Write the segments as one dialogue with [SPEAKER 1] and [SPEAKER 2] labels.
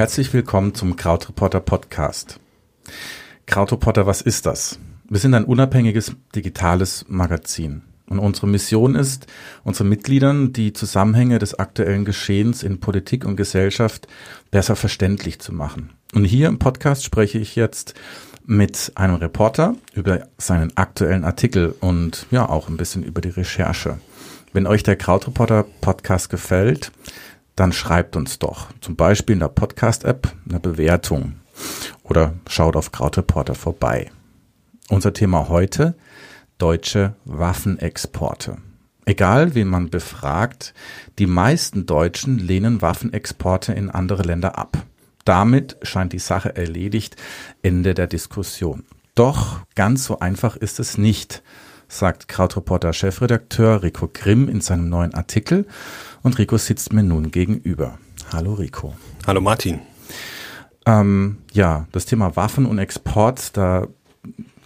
[SPEAKER 1] Herzlich willkommen zum Krautreporter Podcast. Krautreporter, was ist das? Wir sind ein unabhängiges digitales Magazin. Und unsere Mission ist, unseren Mitgliedern die Zusammenhänge des aktuellen Geschehens in Politik und Gesellschaft besser verständlich zu machen. Und hier im Podcast spreche ich jetzt mit einem Reporter über seinen aktuellen Artikel und ja auch ein bisschen über die Recherche. Wenn euch der Krautreporter Podcast gefällt, dann schreibt uns doch. Zum Beispiel in der Podcast-App eine Bewertung oder schaut auf Krautreporter vorbei. Unser Thema heute, deutsche Waffenexporte. Egal, wen man befragt, die meisten Deutschen lehnen Waffenexporte in andere Länder ab. Damit scheint die Sache erledigt, Ende der Diskussion. Doch ganz so einfach ist es nicht, sagt Krautreporter Chefredakteur Rico Grimm in seinem neuen Artikel und Rico sitzt mir nun gegenüber. Hallo Rico.
[SPEAKER 2] Hallo Martin.
[SPEAKER 1] Ähm, ja, das Thema Waffen und Export, da,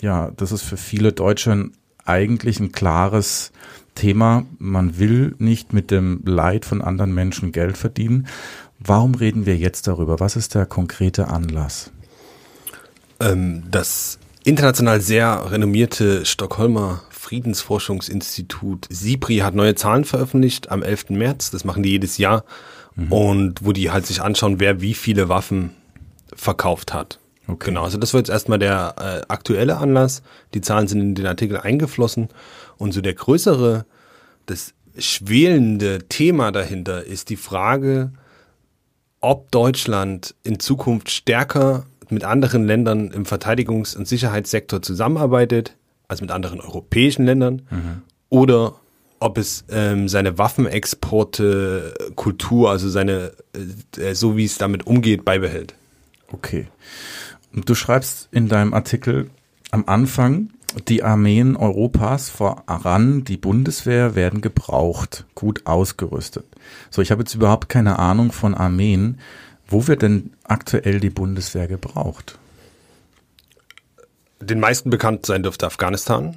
[SPEAKER 1] ja, das ist für viele Deutsche eigentlich ein klares Thema. Man will nicht mit dem Leid von anderen Menschen Geld verdienen. Warum reden wir jetzt darüber? Was ist der konkrete Anlass?
[SPEAKER 2] Ähm, das international sehr renommierte Stockholmer Friedensforschungsinstitut SIPRI hat neue Zahlen veröffentlicht am 11. März. Das machen die jedes Jahr. Mhm. Und wo die halt sich anschauen, wer wie viele Waffen verkauft hat. Okay. Genau, also das war jetzt erstmal der äh, aktuelle Anlass. Die Zahlen sind in den Artikel eingeflossen. Und so der größere, das schwelende Thema dahinter ist die Frage, ob Deutschland in Zukunft stärker mit anderen Ländern im Verteidigungs- und Sicherheitssektor zusammenarbeitet, als mit anderen europäischen Ländern, mhm. oder ob es ähm, seine Waffenexporte, Kultur, also seine, äh, so wie es damit umgeht, beibehält.
[SPEAKER 1] Okay. Und du schreibst in deinem Artikel am Anfang, die Armeen Europas, voran die Bundeswehr, werden gebraucht, gut ausgerüstet. So, ich habe jetzt überhaupt keine Ahnung von Armeen. Wo wird denn aktuell die Bundeswehr gebraucht?
[SPEAKER 2] Den meisten bekannt sein dürfte Afghanistan.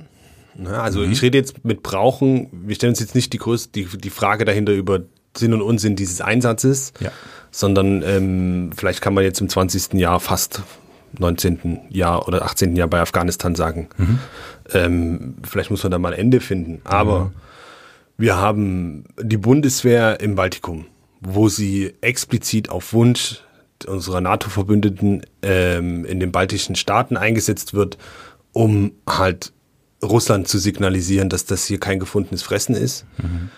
[SPEAKER 2] Also mhm. ich rede jetzt mit brauchen, wir stellen uns jetzt nicht die, größte, die, die Frage dahinter über Sinn und Unsinn dieses Einsatzes, ja. sondern ähm, vielleicht kann man jetzt im 20. Jahr fast 19. Jahr oder 18. Jahr bei Afghanistan sagen. Mhm. Ähm, vielleicht muss man da mal ein Ende finden. Aber mhm. Wir haben die Bundeswehr im Baltikum, wo sie explizit auf Wunsch unserer NATO-Verbündeten ähm, in den baltischen Staaten eingesetzt wird, um halt Russland zu signalisieren, dass das hier kein gefundenes Fressen ist. Mhm.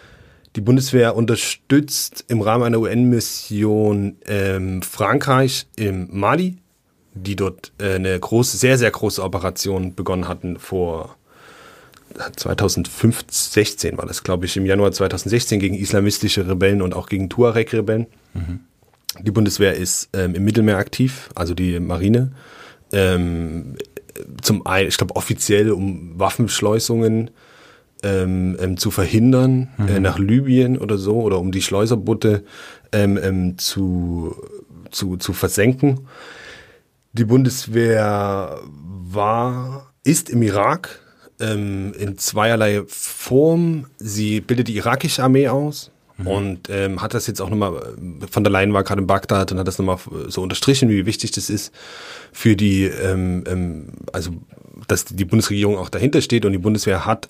[SPEAKER 2] Die Bundeswehr unterstützt im Rahmen einer UN-Mission ähm, Frankreich im Mali, die dort äh, eine große, sehr, sehr große Operation begonnen hatten vor 2016 war das, glaube ich, im Januar 2016 gegen islamistische Rebellen und auch gegen Tuareg-Rebellen. Mhm. Die Bundeswehr ist ähm, im Mittelmeer aktiv, also die Marine. Ähm, zum einen, ich glaube, offiziell um Waffenschleusungen ähm, ähm, zu verhindern mhm. äh, nach Libyen oder so oder um die Schleuserboote ähm, ähm, zu, zu, zu versenken. Die Bundeswehr war, ist im Irak ähm, in zweierlei Form. Sie bildet die irakische Armee aus mhm. und ähm, hat das jetzt auch nochmal, von der Leyen war gerade in Bagdad und hat das nochmal so unterstrichen, wie wichtig das ist für die, ähm, ähm, also dass die Bundesregierung auch dahinter steht und die Bundeswehr hat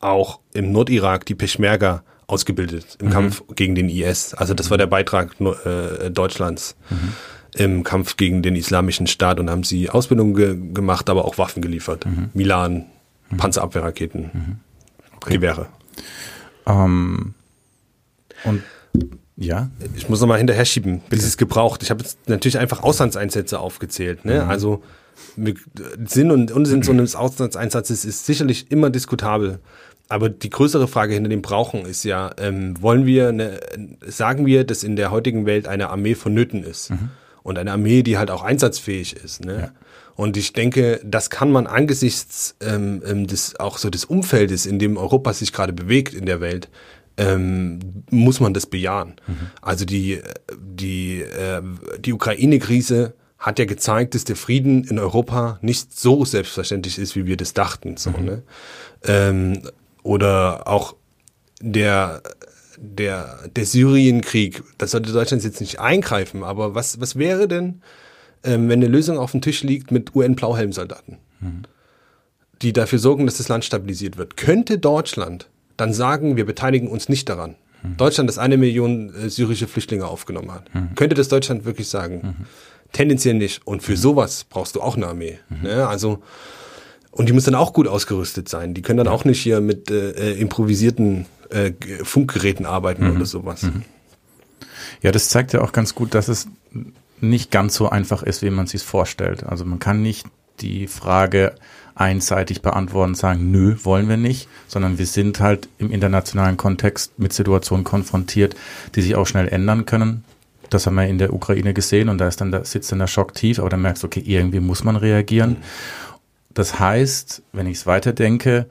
[SPEAKER 2] auch im Nordirak die Peschmerga ausgebildet im mhm. Kampf gegen den IS. Also das war der Beitrag äh, Deutschlands. Mhm im Kampf gegen den islamischen Staat und haben sie Ausbildung ge gemacht, aber auch Waffen geliefert. Mhm. Milan, mhm. Panzerabwehrraketen, mhm. okay. Gewehre.
[SPEAKER 1] Ähm, und ja.
[SPEAKER 2] Ich muss nochmal hinterher schieben, bis es gebraucht. Ich habe jetzt natürlich einfach Auslandseinsätze aufgezählt. Ne? Mhm. Also Sinn und Unsinn so eines Auslandseinsatzes ist sicherlich immer diskutabel. Aber die größere Frage hinter dem Brauchen ist ja, ähm, wollen wir, eine, sagen wir, dass in der heutigen Welt eine Armee vonnöten ist? Mhm und eine Armee, die halt auch einsatzfähig ist. Ne? Ja. Und ich denke, das kann man angesichts ähm, ähm, des auch so des Umfeldes, in dem Europa sich gerade bewegt in der Welt, ähm, muss man das bejahen. Mhm. Also die die äh, die Ukraine-Krise hat ja gezeigt, dass der Frieden in Europa nicht so selbstverständlich ist, wie wir das dachten. So, mhm. ne? ähm, oder auch der, der, der Syrienkrieg, da sollte Deutschland jetzt nicht eingreifen, aber was, was wäre denn, wenn eine Lösung auf dem Tisch liegt mit UN-Blauhelmsoldaten, mhm. die dafür sorgen, dass das Land stabilisiert wird? Könnte Deutschland dann sagen, wir beteiligen uns nicht daran? Mhm. Deutschland, das eine Million äh, syrische Flüchtlinge aufgenommen hat. Mhm. Könnte das Deutschland wirklich sagen? Mhm. Tendenziell nicht. Und für mhm. sowas brauchst du auch eine Armee. Mhm. Ne? Also, und die muss dann auch gut ausgerüstet sein. Die können dann ja. auch nicht hier mit äh, äh improvisierten äh, Funkgeräten arbeiten oder sowas.
[SPEAKER 1] Ja, das zeigt ja auch ganz gut, dass es nicht ganz so einfach ist, wie man sich vorstellt. Also man kann nicht die Frage einseitig beantworten und sagen, nö, wollen wir nicht, sondern wir sind halt im internationalen Kontext mit Situationen konfrontiert, die sich auch schnell ändern können. Das haben wir in der Ukraine gesehen und da ist dann da sitzt dann der Schock tief, aber dann merkst du, okay, irgendwie muss man reagieren. Das heißt, wenn ich es weiterdenke,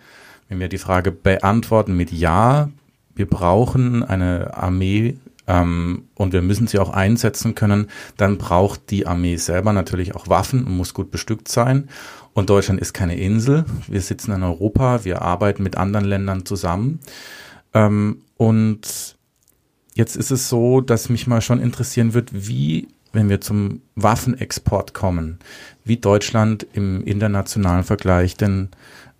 [SPEAKER 1] wenn wir die Frage beantworten mit Ja, wir brauchen eine Armee ähm, und wir müssen sie auch einsetzen können, dann braucht die Armee selber natürlich auch Waffen und muss gut bestückt sein. Und Deutschland ist keine Insel. Wir sitzen in Europa, wir arbeiten mit anderen Ländern zusammen. Ähm, und jetzt ist es so, dass mich mal schon interessieren wird, wie, wenn wir zum Waffenexport kommen, wie Deutschland im internationalen Vergleich denn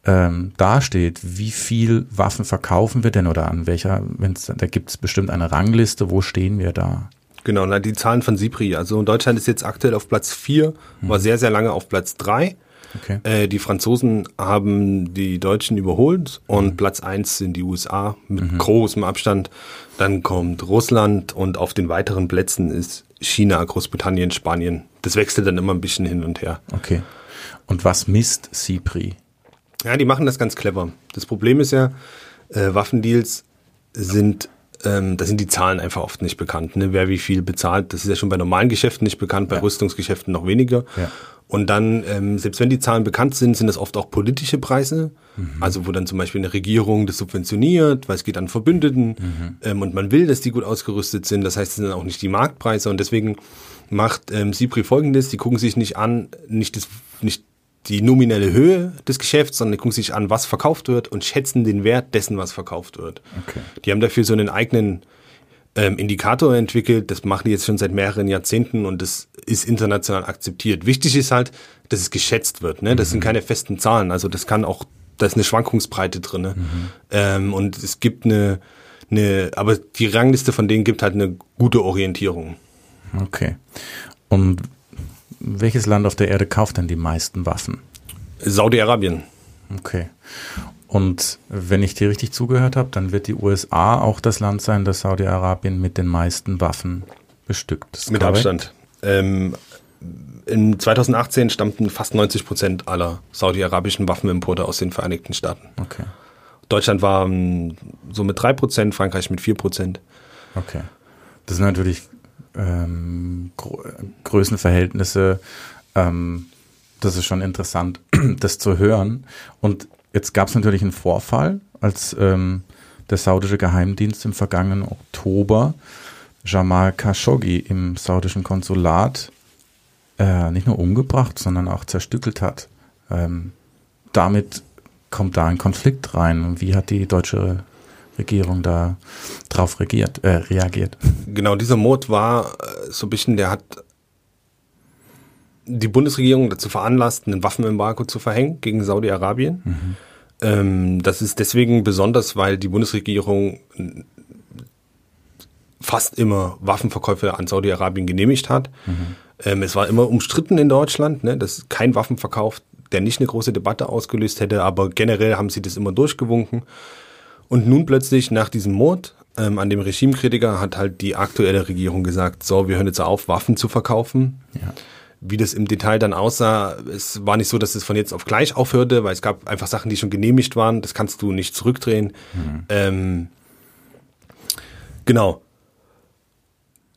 [SPEAKER 1] ähm, dasteht, wie viel Waffen verkaufen wir denn oder an welcher, wenn's, da gibt es bestimmt eine Rangliste, wo stehen wir da?
[SPEAKER 2] Genau, na, die Zahlen von SIPRI. Also Deutschland ist jetzt aktuell auf Platz 4, hm. war sehr, sehr lange auf Platz 3. Okay. Äh, die Franzosen haben die Deutschen überholt und mhm. Platz 1 sind die USA mit mhm. großem Abstand. Dann kommt Russland und auf den weiteren Plätzen ist China, Großbritannien, Spanien. Das wechselt dann immer ein bisschen hin und her.
[SPEAKER 1] Okay. Und was misst CIPRI?
[SPEAKER 2] Ja, die machen das ganz clever. Das Problem ist ja, äh, Waffendeals sind, ähm, da sind die Zahlen einfach oft nicht bekannt. Ne? Wer wie viel bezahlt, das ist ja schon bei normalen Geschäften nicht bekannt, bei ja. Rüstungsgeschäften noch weniger. Ja. Und dann, ähm, selbst wenn die Zahlen bekannt sind, sind das oft auch politische Preise. Mhm. Also wo dann zum Beispiel eine Regierung das subventioniert, weil es geht an Verbündeten mhm. ähm, und man will, dass die gut ausgerüstet sind. Das heißt, es sind auch nicht die Marktpreise und deswegen macht ähm, Sipri folgendes, die gucken sich nicht an, nicht das, nicht die nominelle Höhe des Geschäfts, sondern die gucken sich an, was verkauft wird und schätzen den Wert dessen, was verkauft wird. Okay. Die haben dafür so einen eigenen ähm, Indikator entwickelt. Das machen die jetzt schon seit mehreren Jahrzehnten und das ist international akzeptiert. Wichtig ist halt, dass es geschätzt wird. Ne? Das mhm. sind keine festen Zahlen. Also das kann auch, da ist eine Schwankungsbreite drin. Ne? Mhm. Ähm, und es gibt eine, eine, aber die Rangliste von denen gibt halt eine gute Orientierung.
[SPEAKER 1] Okay. Und welches Land auf der Erde kauft denn die meisten Waffen?
[SPEAKER 2] Saudi-Arabien.
[SPEAKER 1] Okay. Und wenn ich dir richtig zugehört habe, dann wird die USA auch das Land sein, das Saudi-Arabien mit den meisten Waffen bestückt.
[SPEAKER 2] Ist mit korrekt? Abstand. Ähm, in 2018 stammten fast 90 Prozent aller saudi-arabischen Waffenimporte aus den Vereinigten Staaten. Okay. Deutschland war um, so mit 3 Prozent, Frankreich mit 4 Prozent.
[SPEAKER 1] Okay. Das sind natürlich ähm, Größenverhältnisse. Ähm, das ist schon interessant, das zu hören. Und jetzt gab es natürlich einen Vorfall, als ähm, der saudische Geheimdienst im vergangenen Oktober Jamal Khashoggi im saudischen Konsulat äh, nicht nur umgebracht, sondern auch zerstückelt hat. Ähm, damit kommt da ein Konflikt rein. Wie hat die deutsche Regierung da drauf regiert, äh, reagiert.
[SPEAKER 2] Genau, dieser Mord war äh, so ein bisschen, der hat die Bundesregierung dazu veranlasst, einen Waffenembargo zu verhängen gegen Saudi-Arabien. Mhm. Ähm, das ist deswegen besonders, weil die Bundesregierung fast immer Waffenverkäufe an Saudi-Arabien genehmigt hat. Mhm. Ähm, es war immer umstritten in Deutschland, ne, dass kein Waffenverkauf, der nicht eine große Debatte ausgelöst hätte, aber generell haben sie das immer durchgewunken. Und nun plötzlich nach diesem Mord ähm, an dem Regimekritiker hat halt die aktuelle Regierung gesagt, so, wir hören jetzt auf, Waffen zu verkaufen. Ja. Wie das im Detail dann aussah, es war nicht so, dass es von jetzt auf gleich aufhörte, weil es gab einfach Sachen, die schon genehmigt waren. Das kannst du nicht zurückdrehen. Mhm. Ähm, genau.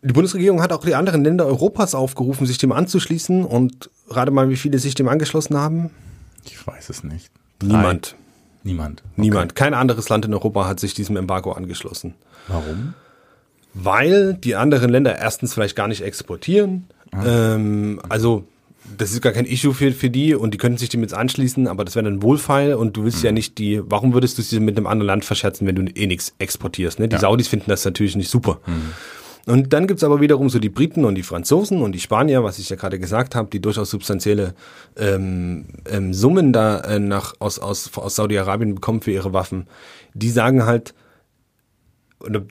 [SPEAKER 2] Die Bundesregierung hat auch die anderen Länder Europas aufgerufen, sich dem anzuschließen. Und rate mal, wie viele sich dem angeschlossen haben?
[SPEAKER 1] Ich weiß es nicht.
[SPEAKER 2] Niemand.
[SPEAKER 1] Niemand.
[SPEAKER 2] Okay. Niemand. Kein anderes Land in Europa hat sich diesem Embargo angeschlossen.
[SPEAKER 1] Warum?
[SPEAKER 2] Weil die anderen Länder erstens vielleicht gar nicht exportieren. Ah. Ähm, also das ist gar kein Issue für, für die und die könnten sich dem jetzt anschließen, aber das wäre dann Wohlfeil und du willst mhm. ja nicht die, warum würdest du sie mit einem anderen Land verscherzen, wenn du eh nichts exportierst? Ne? Die ja. Saudis finden das natürlich nicht super. Mhm. Und dann gibt's aber wiederum so die Briten und die Franzosen und die Spanier, was ich ja gerade gesagt habe, die durchaus substanzielle ähm, ähm, Summen da äh, nach, aus, aus, aus Saudi-Arabien bekommen für ihre Waffen. Die sagen halt,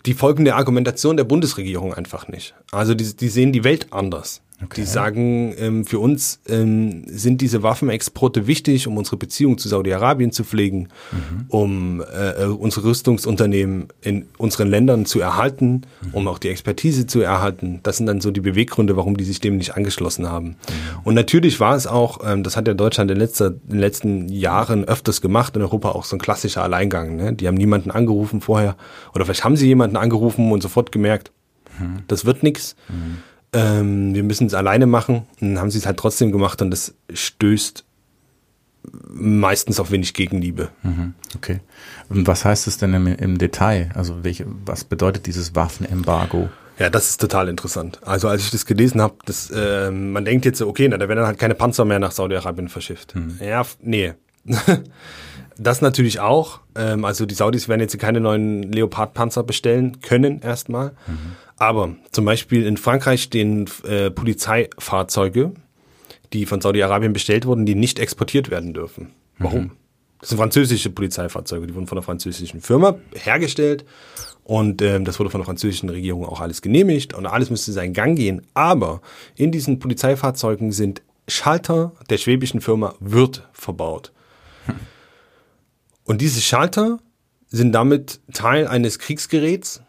[SPEAKER 2] die folgende Argumentation der Bundesregierung einfach nicht. Also die, die sehen die Welt anders. Okay. Die sagen, ähm, für uns ähm, sind diese Waffenexporte wichtig, um unsere Beziehung zu Saudi-Arabien zu pflegen, mhm. um äh, äh, unsere Rüstungsunternehmen in unseren Ländern zu erhalten, mhm. um auch die Expertise zu erhalten. Das sind dann so die Beweggründe, warum die sich dem nicht angeschlossen haben. Mhm. Und natürlich war es auch, ähm, das hat ja Deutschland in, letzter, in den letzten Jahren öfters gemacht, in Europa auch so ein klassischer Alleingang. Ne? Die haben niemanden angerufen vorher, oder vielleicht haben sie jemanden angerufen und sofort gemerkt, mhm. das wird nichts. Ähm, wir müssen es alleine machen. Und dann haben sie es halt trotzdem gemacht und das stößt meistens auf wenig Gegenliebe.
[SPEAKER 1] Mhm, okay. Und was heißt es denn im, im Detail? Also welche, was bedeutet dieses Waffenembargo?
[SPEAKER 2] Ja, das ist total interessant. Also als ich das gelesen habe, das, äh, man denkt jetzt, okay, na, da werden dann halt keine Panzer mehr nach Saudi-Arabien verschifft. Mhm. Ja, nee. das natürlich auch. Ähm, also die Saudis werden jetzt keine neuen Leopard-Panzer bestellen können erstmal. Mhm. Aber zum Beispiel in Frankreich stehen äh, Polizeifahrzeuge, die von Saudi-Arabien bestellt wurden, die nicht exportiert werden dürfen. Warum? Mhm. Das sind französische Polizeifahrzeuge, die wurden von einer französischen Firma hergestellt und ähm, das wurde von der französischen Regierung auch alles genehmigt und alles müsste seinen Gang gehen. Aber in diesen Polizeifahrzeugen sind Schalter der schwäbischen Firma Wirth verbaut. Und diese Schalter sind damit Teil eines Kriegsgeräts,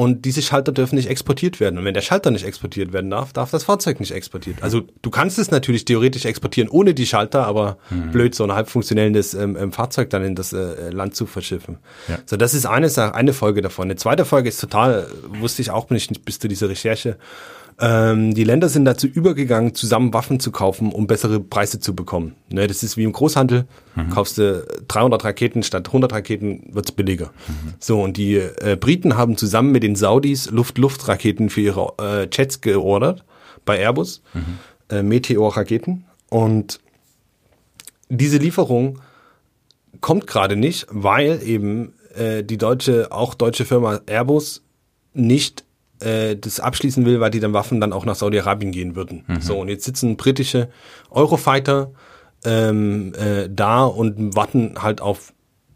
[SPEAKER 2] und diese Schalter dürfen nicht exportiert werden. Und wenn der Schalter nicht exportiert werden darf, darf das Fahrzeug nicht exportiert. Also du kannst es natürlich theoretisch exportieren ohne die Schalter, aber mhm. blöd, so ein halb funktionelles ähm, ähm, Fahrzeug dann in das äh, Land zu verschiffen. Ja. So, das ist eine, eine Folge davon. Eine zweite Folge ist total, wusste ich auch nicht bis zu dieser Recherche, ähm, die Länder sind dazu übergegangen, zusammen Waffen zu kaufen, um bessere Preise zu bekommen. Ne, das ist wie im Großhandel. Mhm. Kaufst du 300 Raketen statt 100 Raketen, wird's billiger. Mhm. So, und die äh, Briten haben zusammen mit den Saudis Luft-Luft-Raketen für ihre äh, Jets geordert bei Airbus, mhm. äh, Meteor-Raketen. Und diese Lieferung kommt gerade nicht, weil eben äh, die deutsche, auch deutsche Firma Airbus nicht äh, das abschließen will, weil die dann Waffen dann auch nach Saudi-Arabien gehen würden. Mhm. So, und jetzt sitzen britische Eurofighter ähm, äh, da und warten halt auf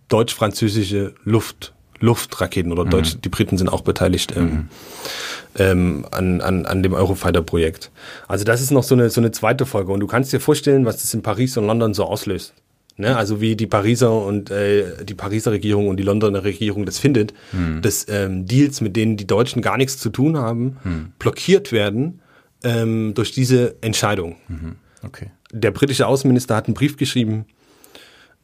[SPEAKER 2] deutsch-französische Luft, Luftraketen oder mhm. Deutsch, die Briten sind auch beteiligt ähm, mhm. ähm, an, an, an dem Eurofighter-Projekt. Also das ist noch so eine, so eine zweite Folge und du kannst dir vorstellen, was das in Paris und London so auslöst. Ne? Also wie die Pariser und äh, die Pariser Regierung und die Londoner Regierung das findet, hm. dass ähm, Deals, mit denen die Deutschen gar nichts zu tun haben, hm. blockiert werden ähm, durch diese Entscheidung. Mhm. Okay. Der britische Außenminister hat einen Brief geschrieben,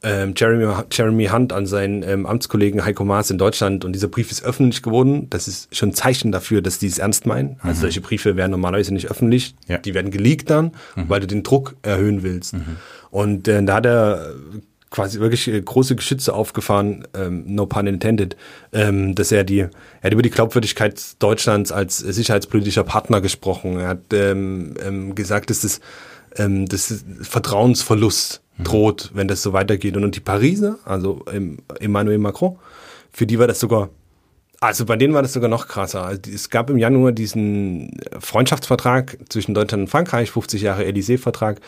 [SPEAKER 2] ähm, Jeremy, Jeremy Hunt an seinen ähm, Amtskollegen Heiko Maas in Deutschland und dieser Brief ist öffentlich geworden. Das ist schon ein Zeichen dafür, dass die es ernst meinen. Also mhm. solche Briefe werden normalerweise nicht öffentlich. Ja. Die werden geleakt dann, mhm. weil du den Druck erhöhen willst. Und äh, da hat er quasi wirklich äh, große Geschütze aufgefahren, ähm, no pun intended, ähm, dass er die, er hat über die Glaubwürdigkeit Deutschlands als sicherheitspolitischer Partner gesprochen. Er hat ähm, ähm, gesagt, dass das, ähm, das Vertrauensverlust mhm. droht, wenn das so weitergeht. Und, und die Pariser, also ähm, Emmanuel Macron, für die war das sogar also bei denen war das sogar noch krasser. Also es gab im Januar diesen Freundschaftsvertrag zwischen Deutschland und Frankreich, 50 Jahre Élysée-Vertrag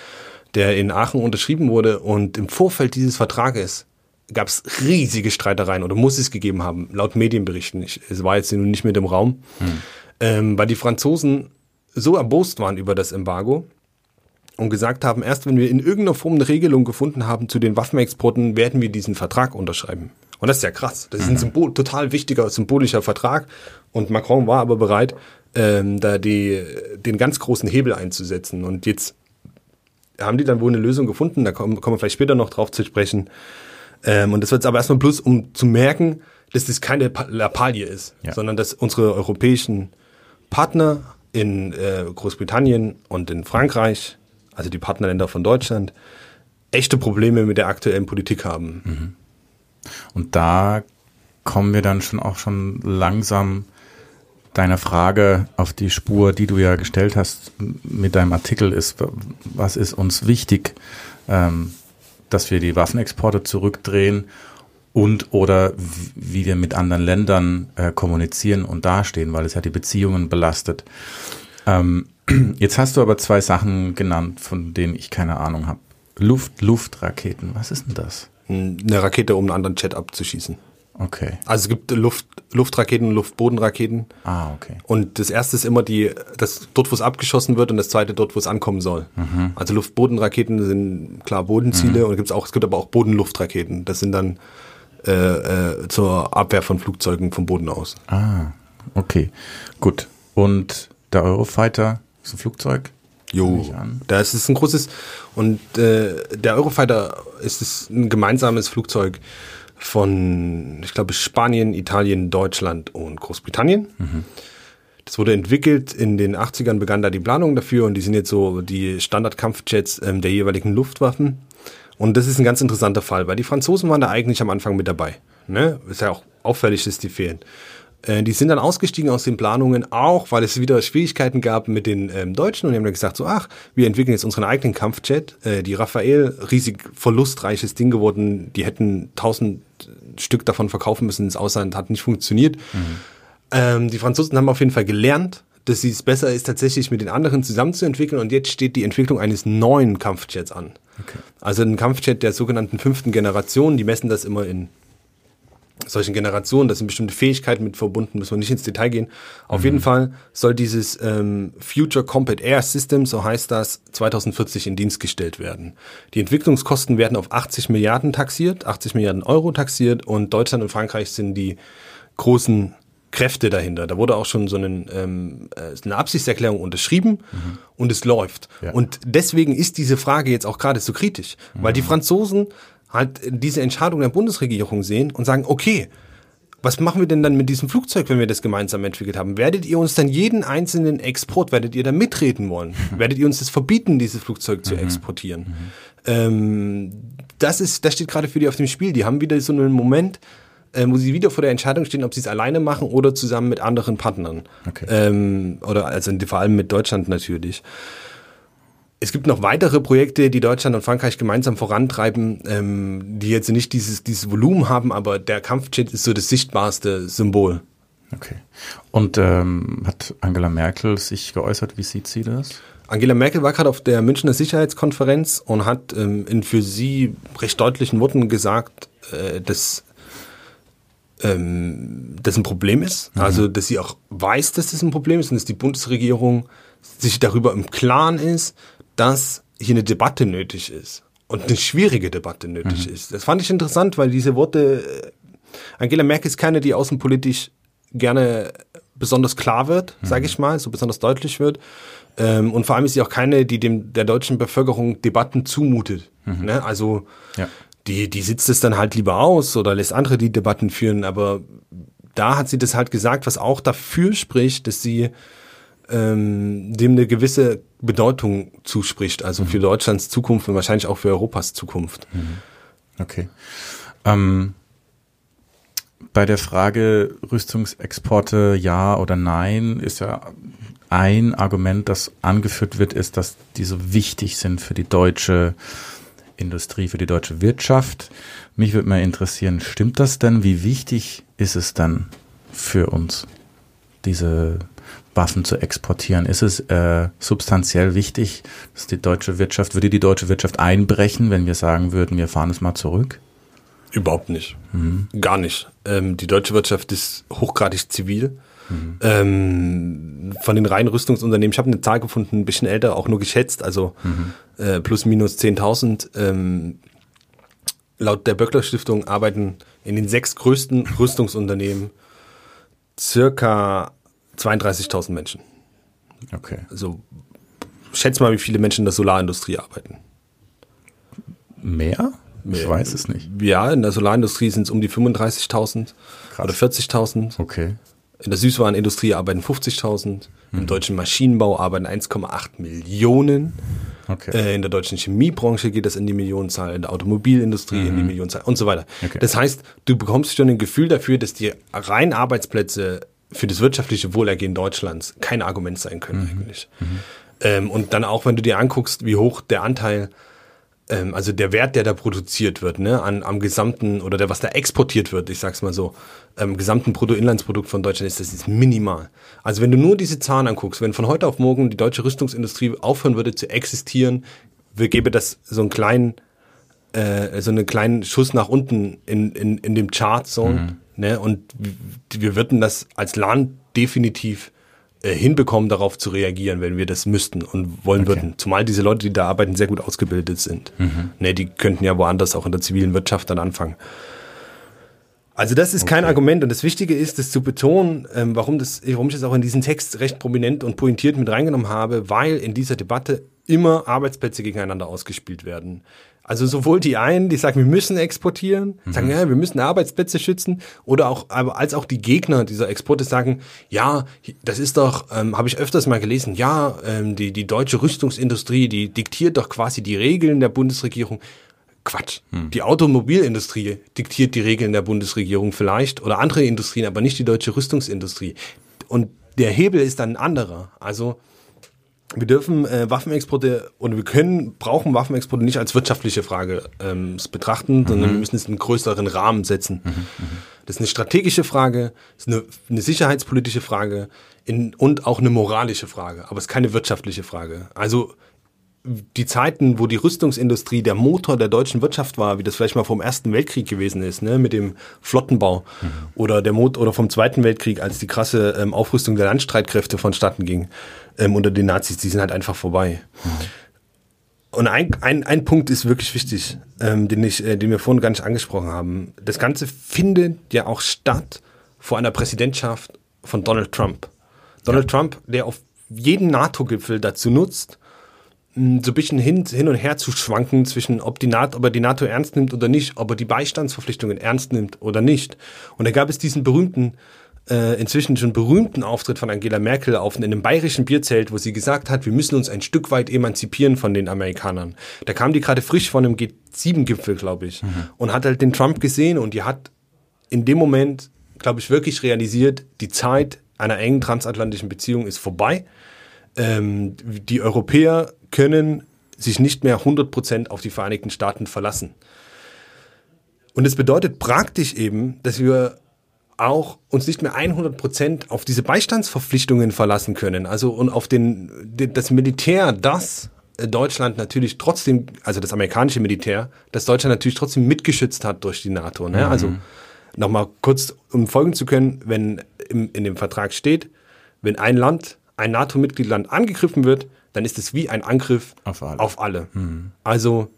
[SPEAKER 2] der in Aachen unterschrieben wurde. Und im Vorfeld dieses Vertrages gab es riesige Streitereien oder muss es gegeben haben, laut Medienberichten. Ich, es war jetzt nicht mit im Raum, hm. ähm, weil die Franzosen so erbost waren über das Embargo und gesagt haben, erst wenn wir in irgendeiner Form eine Regelung gefunden haben zu den Waffenexporten, werden wir diesen Vertrag unterschreiben. Und das ist ja krass. Das ist ein mhm. Symbol, total wichtiger, symbolischer Vertrag. Und Macron war aber bereit, ähm, da die, den ganz großen Hebel einzusetzen. Und jetzt haben die dann wohl eine Lösung gefunden, da kommen, kommen wir vielleicht später noch drauf zu sprechen. Ähm, und das wird jetzt aber erstmal bloß, um zu merken, dass das keine Lappalie ist, ja. sondern dass unsere europäischen Partner in äh, Großbritannien und in Frankreich, also die Partnerländer von Deutschland, echte Probleme mit der aktuellen Politik haben. Mhm.
[SPEAKER 1] Und da kommen wir dann schon auch schon langsam deiner Frage auf die Spur, die du ja gestellt hast mit deinem Artikel, ist, was ist uns wichtig, ähm, dass wir die Waffenexporte zurückdrehen und oder wie wir mit anderen Ländern äh, kommunizieren und dastehen, weil es ja die Beziehungen belastet. Ähm, jetzt hast du aber zwei Sachen genannt, von denen ich keine Ahnung habe. Luft-Luftraketen, was ist denn das?
[SPEAKER 2] Eine Rakete, um einen anderen Jet abzuschießen.
[SPEAKER 1] Okay.
[SPEAKER 2] Also es gibt Luft, Luftraketen und Luftbodenraketen.
[SPEAKER 1] Ah, okay.
[SPEAKER 2] Und das erste ist immer die, das dort, wo es abgeschossen wird und das zweite dort, wo es ankommen soll.
[SPEAKER 1] Mhm.
[SPEAKER 2] Also Luftbodenraketen sind klar Bodenziele
[SPEAKER 1] Mhm.
[SPEAKER 2] und gibt's auch, es gibt aber auch Bodenluftraketen. Das sind dann äh, äh, zur Abwehr von Flugzeugen vom Boden aus.
[SPEAKER 1] Ah, okay. Gut. Und der Eurofighter ist ein Flugzeug?
[SPEAKER 2] Jo,
[SPEAKER 1] ich an.
[SPEAKER 2] da ist es ein großes und äh, der Eurofighter ist es ein gemeinsames Flugzeug von, ich glaube, Spanien, Italien, Deutschland und Großbritannien. Das wurde entwickelt, in den 80ern begann da die Planung dafür und die sind jetzt so die Standardkampfjets ähm, der jeweiligen Luftwaffen. Und das ist ein ganz interessanter Fall, weil die Franzosen waren da eigentlich am Anfang mit dabei. Ne? Ist ja auch auffällig, dass die fehlen. Äh, die sind dann ausgestiegen aus den Planungen, auch weil es wieder Schwierigkeiten gab mit den ähm, Deutschen und die haben dann gesagt, so ach, wir entwickeln jetzt unseren eigenen Kampfjet. Äh, die Raphael, riesig verlustreiches Ding geworden, die hätten tausend Stück davon verkaufen müssen ins Ausland, hat nicht funktioniert. Ähm, die Franzosen haben auf jeden Fall gelernt, dass es besser ist, tatsächlich mit den anderen zusammenzuentwickeln und jetzt steht die Entwicklung eines neuen Kampfjets an.
[SPEAKER 1] Okay.
[SPEAKER 2] Also ein Kampfjet der sogenannten fünften Generation, die messen das immer in solchen Generationen, da sind bestimmte Fähigkeiten mit verbunden, müssen wir nicht ins Detail gehen. Auf jeden Fall soll dieses ähm, Future Combat Air System, so heißt das, 2040 in Dienst gestellt werden. Die Entwicklungskosten werden auf 80 Milliarden taxiert, 80 Milliarden Euro taxiert und Deutschland und Frankreich sind die großen Kräfte dahinter. Da wurde auch schon so einen, ähm, äh, eine Absichtserklärung unterschrieben und es läuft.
[SPEAKER 1] Ja.
[SPEAKER 2] Und deswegen ist diese Frage jetzt auch gerade so kritisch, weil die Franzosen halt diese Entscheidung der Bundesregierung sehen und sagen, okay, was machen wir denn dann mit diesem Flugzeug, wenn wir das gemeinsam entwickelt haben? Werdet ihr uns dann jeden einzelnen Export, werdet ihr da mitreden wollen? werdet ihr uns das verbieten, dieses Flugzeug zu exportieren? Ähm, das ist, das steht gerade für die auf dem Spiel. Die haben wieder so einen Moment, äh, wo sie wieder vor der Entscheidung stehen, ob sie es alleine machen oder zusammen mit anderen Partnern.
[SPEAKER 1] Okay.
[SPEAKER 2] Ähm, oder also vor allem mit Deutschland natürlich. Es gibt noch weitere Projekte, die Deutschland und Frankreich gemeinsam vorantreiben, ähm, die jetzt nicht dieses, dieses Volumen haben, aber der Kampfjet ist so das sichtbarste Symbol.
[SPEAKER 1] Okay. Und ähm, hat Angela Merkel sich geäußert? Wie sieht sie das?
[SPEAKER 2] Angela Merkel war gerade auf der Münchner Sicherheitskonferenz und hat ähm, in für sie recht deutlichen Worten gesagt, äh, dass ähm, das ein Problem ist. Also, dass sie auch weiß, dass das ein Problem ist und dass die Bundesregierung sich darüber im Klaren ist, dass hier eine Debatte nötig ist und eine schwierige Debatte nötig ist. Das fand ich interessant, weil diese Worte, äh, Angela Merkel ist keine, die außenpolitisch gerne besonders klar wird, sage ich mal, so besonders deutlich wird. Ähm, und vor allem ist sie auch keine, die dem der deutschen Bevölkerung Debatten zumutet. Ne? Also
[SPEAKER 1] Ja.
[SPEAKER 2] die, die sitzt es dann halt lieber aus oder lässt andere die Debatten führen, aber da hat sie das halt gesagt, was auch dafür spricht, dass sie ähm, dem eine gewisse Bedeutung zuspricht, also für Deutschlands Zukunft und wahrscheinlich auch für Europas Zukunft.
[SPEAKER 1] Okay. Ähm, bei der Frage Rüstungsexporte ja oder nein ist ja ein Argument, das angeführt wird, ist, dass die so wichtig sind für die deutsche Industrie, für die deutsche Wirtschaft. Mich würde mal interessieren, stimmt das denn? Wie wichtig ist es dann für uns, diese Waffen zu exportieren? Ist es äh, substanziell wichtig, dass die deutsche Wirtschaft, würde die deutsche Wirtschaft einbrechen, wenn wir sagen würden, wir fahren es mal zurück?
[SPEAKER 2] Überhaupt nicht. Gar nicht. Ähm, die deutsche Wirtschaft ist hochgradig zivil. Ähm, von den reinen Rüstungsunternehmen, ich habe eine Zahl gefunden, ein bisschen älter, auch nur geschätzt, also äh, plus minus 10.000. Ähm, laut der Böckler Stiftung arbeiten in den sechs größten Rüstungsunternehmen circa 32.000 Menschen.
[SPEAKER 1] Okay.
[SPEAKER 2] Also schätz mal, wie viele Menschen in der Solarindustrie arbeiten.
[SPEAKER 1] Mehr? Ich weiß es nicht.
[SPEAKER 2] Ja, in der Solarindustrie sind es um die 35.000
[SPEAKER 1] Krass.
[SPEAKER 2] oder 40.000.
[SPEAKER 1] Okay.
[SPEAKER 2] In der Süßwarenindustrie arbeiten 50.000. Im deutschen Maschinenbau arbeiten 1,8 Millionen.
[SPEAKER 1] Okay.
[SPEAKER 2] Äh, in der deutschen Chemiebranche geht das in die Millionenzahl, in der Automobilindustrie in die Millionenzahl und so weiter.
[SPEAKER 1] Okay.
[SPEAKER 2] Das heißt, du bekommst schon ein Gefühl dafür, dass die reinen Arbeitsplätze für das wirtschaftliche Wohlergehen Deutschlands kein Argument sein können eigentlich. Ähm, und dann auch, wenn du dir anguckst, wie hoch der Anteil ähm, also der Wert, der da produziert wird, ne, an, am gesamten, oder der, was da exportiert wird, ich sag's mal so, ähm, gesamten Bruttoinlandsprodukt von Deutschland ist, das ist minimal. Also wenn du nur diese Zahlen anguckst, wenn von heute auf morgen die deutsche Rüstungsindustrie aufhören würde zu existieren, wir gäbe das so einen kleinen, äh, so einen kleinen Schuss nach unten in, in, in dem Chart so, mhm. Ne, und wir würden das als Land definitiv äh, hinbekommen, darauf zu reagieren, wenn wir das müssten und wollen okay. würden. Zumal diese Leute, die da arbeiten, sehr gut ausgebildet sind. Mhm. Ne, die könnten ja woanders auch in der zivilen Wirtschaft dann anfangen. Also das ist okay. kein Argument und das Wichtige ist, das zu betonen, ähm, warum, das, warum ich das auch in diesen Text recht prominent und pointiert mit reingenommen habe, weil in dieser Debatte immer Arbeitsplätze gegeneinander ausgespielt werden. Also sowohl die einen, die sagen, wir müssen exportieren, mhm. sagen, ja, wir müssen Arbeitsplätze schützen, oder auch, aber als auch die Gegner dieser Exporte sagen, ja, das ist doch, ähm, habe ich öfters mal gelesen, ja, ähm, die, die deutsche Rüstungsindustrie, die diktiert doch quasi die Regeln der Bundesregierung. Quatsch. Hm. Die Automobilindustrie diktiert die Regeln der Bundesregierung vielleicht oder andere Industrien, aber nicht die deutsche Rüstungsindustrie. Und der Hebel ist dann ein anderer. Also wir dürfen äh, Waffenexporte oder wir können, brauchen Waffenexporte nicht als wirtschaftliche Frage ähm, betrachten, mhm. sondern wir müssen es in einen größeren Rahmen setzen. Mhm. Mhm. Das ist eine strategische Frage, ist eine, eine sicherheitspolitische Frage in, und auch eine moralische Frage, aber es ist keine wirtschaftliche Frage. Also die Zeiten, wo die Rüstungsindustrie der Motor der deutschen Wirtschaft war, wie das vielleicht mal vom Ersten Weltkrieg gewesen ist, ne, mit dem Flottenbau mhm. oder der Mot oder vom Zweiten Weltkrieg, als die krasse ähm, Aufrüstung der Landstreitkräfte vonstatten ging ähm, unter den Nazis, die sind halt einfach vorbei. Mhm. Und ein, ein, ein Punkt ist wirklich wichtig, ähm, den, ich, äh, den wir vorhin gar nicht angesprochen haben. Das Ganze findet ja auch statt vor einer Präsidentschaft von Donald Trump. Donald ja. Trump, der auf jeden NATO-Gipfel dazu nutzt, so ein bisschen hin, hin und her zu schwanken zwischen, ob, die NATO, ob er die NATO ernst nimmt oder nicht, ob er die Beistandsverpflichtungen ernst nimmt oder nicht. Und da gab es diesen berühmten, äh, inzwischen schon berühmten Auftritt von Angela Merkel auf in einem bayerischen Bierzelt, wo sie gesagt hat, wir müssen uns ein Stück weit emanzipieren von den Amerikanern. Da kam die gerade frisch von einem G7-Gipfel, glaube ich, mhm. und hat halt den Trump gesehen und die hat in dem Moment, glaube ich, wirklich realisiert, die Zeit einer engen transatlantischen Beziehung ist vorbei. Ähm, die Europäer können sich nicht mehr 100% auf die Vereinigten Staaten verlassen. Und es bedeutet praktisch eben, dass wir auch uns nicht mehr 100% auf diese Beistandsverpflichtungen verlassen können. Also und auf den, das Militär, das Deutschland natürlich trotzdem, also das amerikanische Militär, das Deutschland natürlich trotzdem mitgeschützt hat durch die NATO. Ne? Mhm. Also nochmal kurz, um folgen zu können, wenn im, in dem Vertrag steht, wenn ein Land, ein NATO-Mitgliedland angegriffen wird, dann ist es wie ein Angriff auf alle. Auf alle. Mhm. Also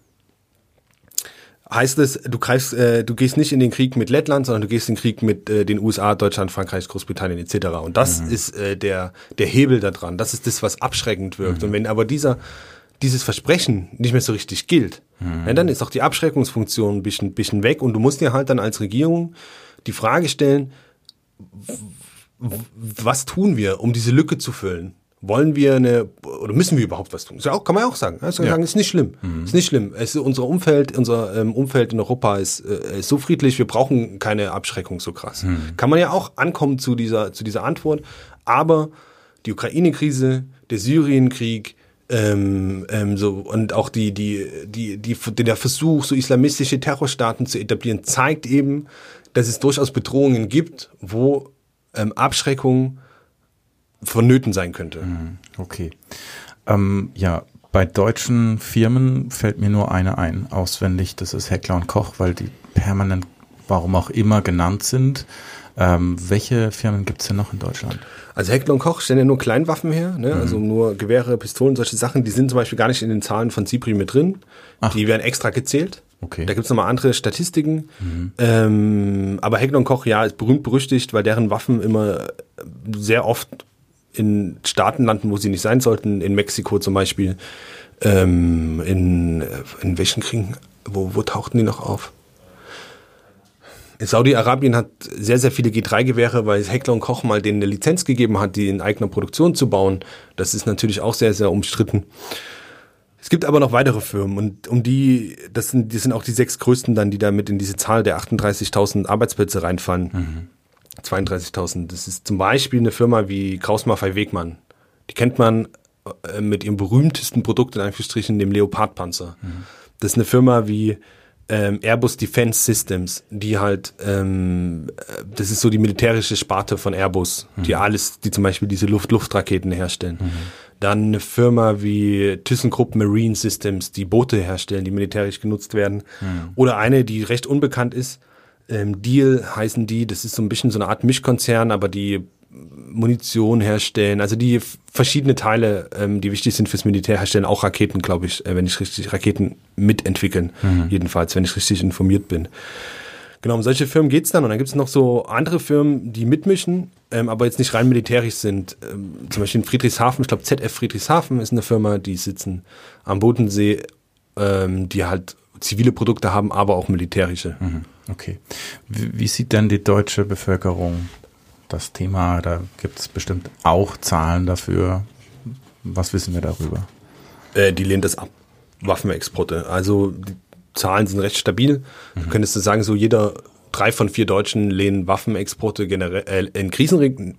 [SPEAKER 2] heißt es, du greifst, äh, du gehst nicht in den Krieg mit Lettland, sondern du gehst in den Krieg mit äh, den USA, Deutschland, Frankreich, Großbritannien etc. Und das mhm. ist äh, der der Hebel daran. Das ist das, was abschreckend wirkt. Mhm. Und wenn aber dieser dieses Versprechen nicht mehr so richtig gilt, mhm. ja, dann ist auch die Abschreckungsfunktion ein bisschen, bisschen weg und du musst dir halt dann als Regierung die Frage stellen, was tun wir, um diese Lücke zu füllen? Wollen wir eine oder müssen wir überhaupt was tun? Ist ja auch, kann man ja auch sagen. Also ja. sagen, ist nicht schlimm. Mhm. Ist nicht schlimm. Es, unser Umfeld, unser ähm, Umfeld in Europa ist, äh, ist so friedlich, wir brauchen keine Abschreckung so krass. Mhm. Kann man ja auch ankommen zu dieser, zu dieser Antwort. Aber die Ukraine-Krise, der Syrien-Krieg, ähm, ähm, so und auch die, die, die, die, der Versuch, so islamistische Terrorstaaten zu etablieren, zeigt eben, dass es durchaus Bedrohungen gibt, wo ähm, Abschreckung vonnöten sein könnte. Mhm.
[SPEAKER 1] Okay. Ähm, ja, bei deutschen Firmen fällt mir nur eine ein, auswendig, das ist Heckler und Koch, weil die permanent, warum auch immer, genannt sind. Ähm, welche Firmen gibt es denn noch in Deutschland?
[SPEAKER 2] Also Heckler und Koch stellen ja nur Kleinwaffen her, ne? Mhm. also nur Gewehre, Pistolen, solche Sachen. Die sind zum Beispiel gar nicht in den Zahlen von Cipri mit drin. Ach. Die werden extra gezählt. Okay. Da gibt's nochmal andere Statistiken. Mhm. Ähm, aber Heckler und Koch, ja, ist berühmt berüchtigt, weil deren Waffen immer sehr oft in Staaten landen, wo sie nicht sein sollten, in Mexiko zum Beispiel, ähm, in, in welchen Kriegen, wo, wo tauchten die noch auf? Saudi-Arabien hat sehr, sehr viele G3-Gewehre, weil Heckler und Koch mal denen eine Lizenz gegeben hat, die in eigener Produktion zu bauen. Das ist natürlich auch sehr, sehr umstritten. Es gibt aber noch weitere Firmen und um die, das sind, die sind auch die sechs größten dann, die damit in diese Zahl der 38.000 Arbeitsplätze reinfallen. Mhm. 32.000. Das ist zum Beispiel eine Firma wie Kraus Maffei Wegmann. Die kennt man äh, mit ihrem berühmtesten Produkt in Anführungsstrichen, dem Leopardpanzer. Mhm. Das ist eine Firma wie ähm, Airbus Defense Systems, die halt, ähm, äh, das ist so die militärische Sparte von Airbus, mhm. die alles, die zum Beispiel diese Luft-Luft-Raketen herstellen. Mhm. Dann eine Firma wie ThyssenKrupp Marine Systems, die Boote herstellen, die militärisch genutzt werden. Mhm. Oder eine, die recht unbekannt ist, ähm, Deal heißen die, das ist so ein bisschen so eine Art Mischkonzern, aber die Munition herstellen, also die verschiedene Teile, ähm, die wichtig sind fürs Militär herstellen, auch Raketen, glaube ich, äh, wenn ich richtig Raketen mitentwickeln, mhm. jedenfalls, wenn ich richtig informiert bin. Genau, um solche Firmen geht's dann. Und dann gibt's noch so andere Firmen, die mitmischen, ähm, aber jetzt nicht rein militärisch sind. Ähm, zum Beispiel in Friedrichshafen, ich glaube ZF Friedrichshafen ist eine Firma, die sitzen am Bodensee, ähm, die halt zivile Produkte haben, aber auch militärische. Mhm.
[SPEAKER 1] Okay. Wie, wie sieht denn die deutsche Bevölkerung das Thema? Da gibt es bestimmt auch Zahlen dafür. Was wissen wir darüber?
[SPEAKER 2] Äh, die lehnt das ab. Waffenexporte. Also die Zahlen sind recht stabil. Mhm. Du könntest sagen, so jeder drei von vier Deutschen lehnen Waffenexporte generell äh, in Krisenregionen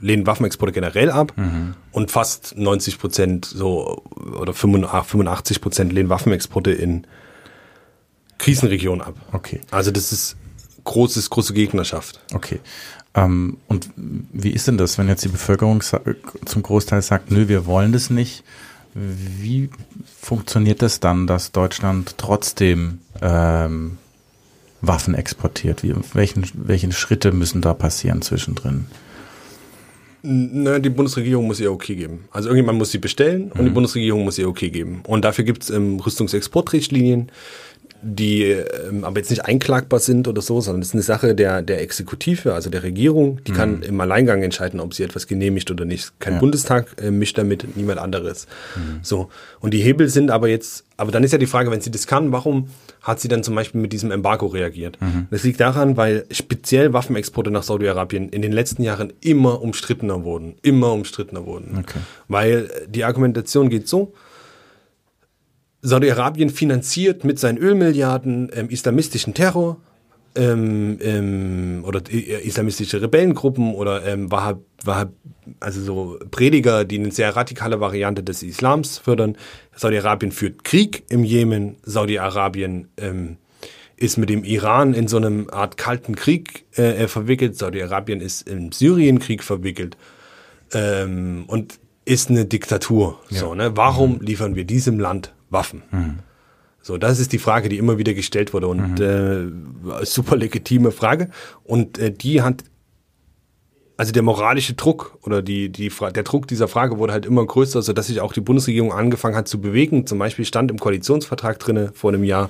[SPEAKER 2] lehnen Waffenexporte generell ab mhm. und fast 90 Prozent so oder 85 Prozent lehnen Waffenexporte in Krisenregionen ab.
[SPEAKER 1] Okay.
[SPEAKER 2] Also das ist großes, große Gegnerschaft.
[SPEAKER 1] Okay. Ähm, und wie ist denn das, wenn jetzt die Bevölkerung zum Großteil sagt, nö, wir wollen das nicht? Wie funktioniert das dann, dass Deutschland trotzdem ähm, Waffen exportiert? Wie, welchen, welchen Schritte müssen da passieren zwischendrin?
[SPEAKER 2] Na, die Bundesregierung muss ihr okay geben. Also irgendjemand muss sie bestellen und mhm. die Bundesregierung muss ihr okay geben. Und dafür gibt es ähm, Rüstungsexportrichtlinien die ähm, aber jetzt nicht einklagbar sind oder so, sondern es ist eine Sache der, der Exekutive, also der Regierung. Die mhm. kann im Alleingang entscheiden, ob sie etwas genehmigt oder nicht. Kein ja. Bundestag äh, mischt damit, niemand anderes. Mhm. So. Und die Hebel sind aber jetzt, aber dann ist ja die Frage, wenn sie das kann, warum hat sie dann zum Beispiel mit diesem Embargo reagiert? Mhm. Das liegt daran, weil speziell Waffenexporte nach Saudi-Arabien in den letzten Jahren immer umstrittener wurden. Immer umstrittener wurden. Okay. Weil die Argumentation geht so, Saudi-Arabien finanziert mit seinen Ölmilliarden ähm, islamistischen Terror ähm, ähm, oder äh, islamistische Rebellengruppen oder ähm, Wahhab, Wahhab, also so Prediger, die eine sehr radikale Variante des Islams fördern. Saudi-Arabien führt Krieg im Jemen. Saudi-Arabien ähm, ist mit dem Iran in so einem Art kalten Krieg äh, verwickelt. Saudi-Arabien ist im Syrienkrieg verwickelt ähm, und ist eine Diktatur. Ja. So, ne? Warum liefern wir diesem Land Waffen? Mhm. So, das ist die Frage, die immer wieder gestellt wurde und mhm. äh, super legitime Frage. Und äh, die hat, also der moralische Druck oder die, die, der Druck dieser Frage wurde halt immer größer, so dass sich auch die Bundesregierung angefangen hat zu bewegen. Zum Beispiel stand im Koalitionsvertrag drinne vor einem Jahr,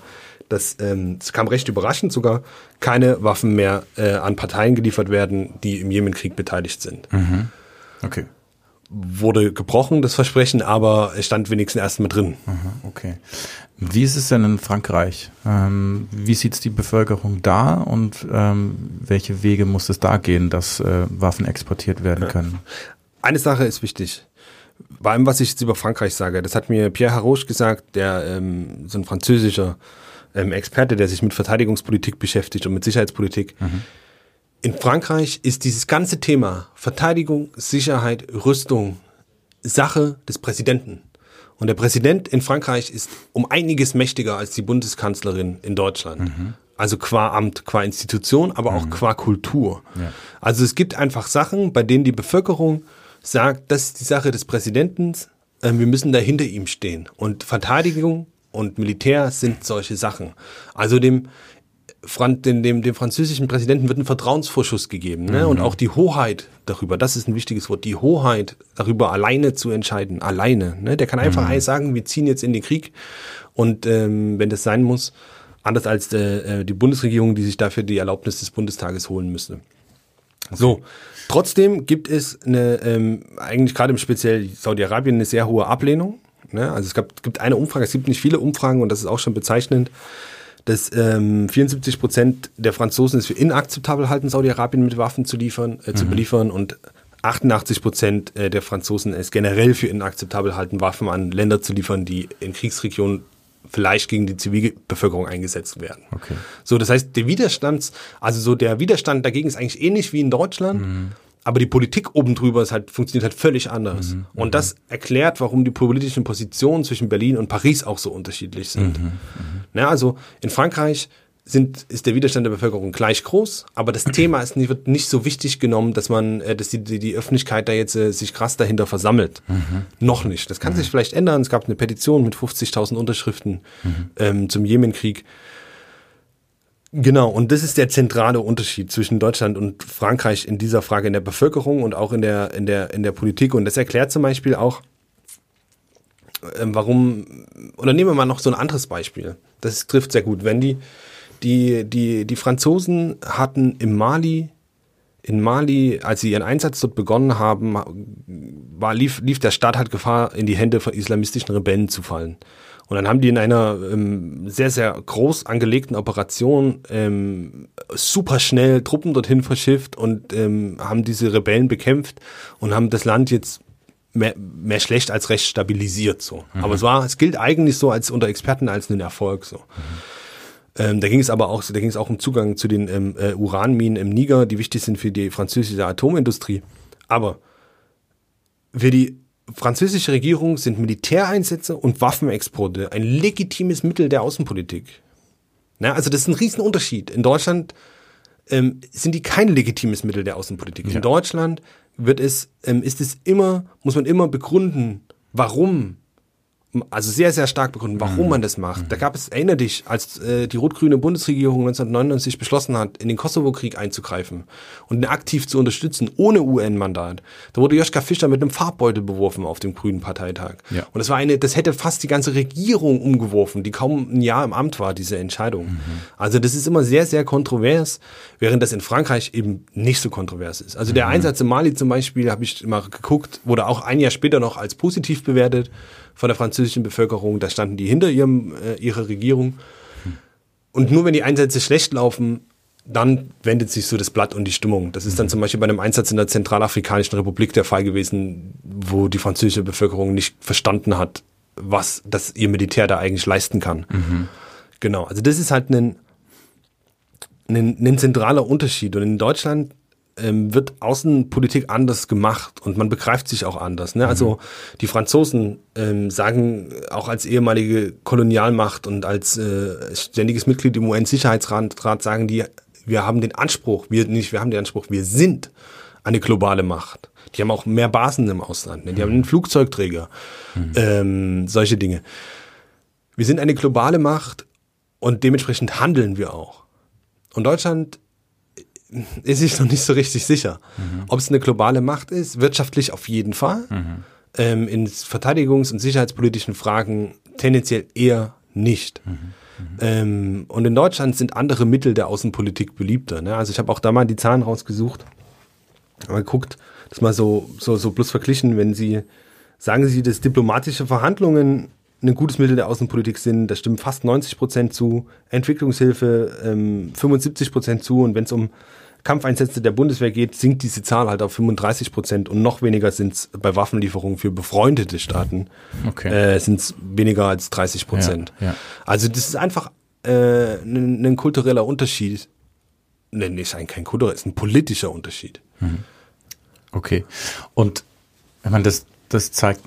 [SPEAKER 2] dass ähm, es kam recht überraschend sogar, keine Waffen mehr äh, an Parteien geliefert werden, die im Jemenkrieg beteiligt sind.
[SPEAKER 1] Mhm. Okay
[SPEAKER 2] wurde gebrochen, das Versprechen, aber es stand wenigstens erstmal drin.
[SPEAKER 1] okay. Wie ist es denn in Frankreich? Ähm, wie sieht die Bevölkerung da und ähm, welche Wege muss es da gehen, dass äh, Waffen exportiert werden können?
[SPEAKER 2] Eine Sache ist wichtig. Bei allem, was ich jetzt über Frankreich sage, das hat mir Pierre Haroche gesagt, der ähm, so ein französischer ähm, Experte, der sich mit Verteidigungspolitik beschäftigt und mit Sicherheitspolitik. Mhm in Frankreich ist dieses ganze Thema Verteidigung, Sicherheit, Rüstung Sache des Präsidenten. Und der Präsident in Frankreich ist um einiges mächtiger als die Bundeskanzlerin in Deutschland. Mhm. Also qua Amt, qua Institution, aber auch mhm. qua Kultur. Ja. Also es gibt einfach Sachen, bei denen die Bevölkerung sagt, das ist die Sache des Präsidenten, äh, wir müssen da hinter ihm stehen. Und Verteidigung und Militär sind solche Sachen. Also dem dem, dem, dem französischen Präsidenten wird ein Vertrauensvorschuss gegeben. Ne? Mhm. Und auch die Hoheit darüber, das ist ein wichtiges Wort, die Hoheit darüber alleine zu entscheiden. Alleine. Ne? Der kann einfach mhm. sagen, wir ziehen jetzt in den Krieg. Und ähm, wenn das sein muss, anders als äh, die Bundesregierung, die sich dafür die Erlaubnis des Bundestages holen müsste. Okay. So, trotzdem gibt es eine, ähm, eigentlich gerade im speziell Saudi-Arabien eine sehr hohe Ablehnung. Ne? Also es gab, gibt eine Umfrage, es gibt nicht viele Umfragen und das ist auch schon bezeichnend dass ähm, 74 Prozent der Franzosen es für inakzeptabel halten, Saudi-Arabien mit Waffen zu liefern, äh, mhm. zu beliefern und 88 Prozent äh, der Franzosen es generell für inakzeptabel halten, Waffen an Länder zu liefern, die in Kriegsregionen vielleicht gegen die Zivilbevölkerung eingesetzt werden.
[SPEAKER 1] Okay.
[SPEAKER 2] So, das heißt, der Widerstands, also so der Widerstand dagegen ist eigentlich ähnlich wie in Deutschland.
[SPEAKER 1] Mhm.
[SPEAKER 2] Aber die Politik oben drüber ist halt, funktioniert halt völlig anders.
[SPEAKER 1] Mhm.
[SPEAKER 2] Und das erklärt, warum die politischen Positionen zwischen Berlin und Paris auch so unterschiedlich sind.
[SPEAKER 1] Mhm.
[SPEAKER 2] Na, also in Frankreich sind, ist der Widerstand der Bevölkerung gleich groß, aber das Thema ist, nicht- wird nicht so wichtig genommen, dass man, äh, dass die, die, die Öffentlichkeit da jetzt äh, sich krass dahinter versammelt. Noch nicht. Das kann sich vielleicht ändern. Es gab eine Petition mit 50.000 Unterschriften ähm, zum Jemenkrieg. Genau, und das ist der zentrale Unterschied zwischen Deutschland und Frankreich in dieser Frage in der Bevölkerung und auch in der, in der, in der Politik. Und das erklärt zum Beispiel auch, ähm, warum, oder nehmen wir mal noch so ein anderes Beispiel. Das trifft sehr gut. Wenn die, die, die, die Franzosen hatten im Mali, in Mali, als sie ihren Einsatz dort begonnen haben, war, lief, lief der Staat halt Gefahr, in die Hände von islamistischen Rebellen zu fallen. Und dann haben die in einer ähm, sehr, sehr groß angelegten Operation ähm, super schnell Truppen dorthin verschifft und ähm, haben diese Rebellen bekämpft und haben das Land jetzt mehr, mehr schlecht als recht stabilisiert so. Aber es war, es gilt eigentlich so als unter Experten als ein Erfolg so. Ähm, da ging es aber auch, da ging es auch um Zugang zu den ähm, äh, Uranminen im Niger, die wichtig sind für die französische Atomindustrie. Aber für die französische Regierung sind Militäreinsätze und Waffenexporte ein legitimes Mittel der Außenpolitik. Na, also das ist ein Riesenunterschied. In Deutschland ähm, sind die kein legitimes Mittel der Außenpolitik.
[SPEAKER 1] Ja.
[SPEAKER 2] In Deutschland wird es, ähm, ist es immer, muss man immer begründen, warum. Also sehr, sehr stark begründen, warum man das macht. Da gab es, erinnere dich, als äh, die rot-grüne Bundesregierung 1999 beschlossen hat, in den Kosovo-Krieg einzugreifen und ihn aktiv zu unterstützen, ohne UN-Mandat. Da wurde Joschka Fischer mit einem Farbbeutel beworfen auf dem Grünen Parteitag.
[SPEAKER 1] Ja.
[SPEAKER 2] Und das war eine, das hätte fast die ganze Regierung umgeworfen, die kaum ein Jahr im Amt war, diese Entscheidung. Also das ist immer sehr, sehr kontrovers, während das in Frankreich eben nicht so kontrovers ist. Also der Einsatz in Mali zum Beispiel, habe ich mal geguckt, wurde auch ein Jahr später noch als positiv bewertet von der französischen Bevölkerung. Da standen die hinter ihrem, äh, ihrer Regierung. Und nur wenn die Einsätze schlecht laufen, dann wendet sich so das Blatt und die Stimmung. Das ist dann zum Beispiel bei einem Einsatz in der Zentralafrikanischen Republik der Fall gewesen, wo die französische Bevölkerung nicht verstanden hat, was das ihr Militär da eigentlich leisten kann. Genau, also das ist halt ein, ein, ein zentraler Unterschied. Und in Deutschland ähm, wird Außenpolitik anders gemacht und man begreift sich auch anders. Ne? Also die Franzosen ähm, sagen auch als ehemalige Kolonialmacht und als äh, ständiges Mitglied im UN-Sicherheitsrat Rat sagen die, wir haben den Anspruch, wir nicht, wir haben den Anspruch, wir sind eine globale Macht. Die haben auch mehr Basen im Ausland. Ne? Die haben einen Flugzeugträger, ähm, solche Dinge. Wir sind eine globale Macht und dementsprechend handeln wir auch. Und Deutschland ist sich noch nicht so richtig sicher, ob es eine globale Macht ist. Wirtschaftlich auf jeden Fall. Ähm, in verteidigungs- und sicherheitspolitischen Fragen tendenziell eher nicht. Ähm, und in Deutschland sind andere Mittel der Außenpolitik beliebter. Ne? Also ich habe auch da mal die Zahlen rausgesucht. Mal geguckt, das mal so, so, so bloß verglichen, wenn Sie, sagen Sie, dass diplomatische Verhandlungen ein gutes Mittel der Außenpolitik sind, da stimmen fast 90 Prozent zu, Entwicklungshilfe ähm, 75 Prozent zu und wenn es um Kampfeinsätze der Bundeswehr geht, sinkt diese Zahl halt auf 35 Prozent und noch weniger sind es bei Waffenlieferungen für befreundete Staaten,
[SPEAKER 1] Okay.
[SPEAKER 2] äh, sind es weniger als 30 Prozent.
[SPEAKER 1] Ja, ja.
[SPEAKER 2] Also das ist einfach äh, ein, ein kultureller Unterschied. Nee, nicht ein kein kultureller, ist ein politischer Unterschied.
[SPEAKER 1] Okay. Und ich meine, das, das zeigt,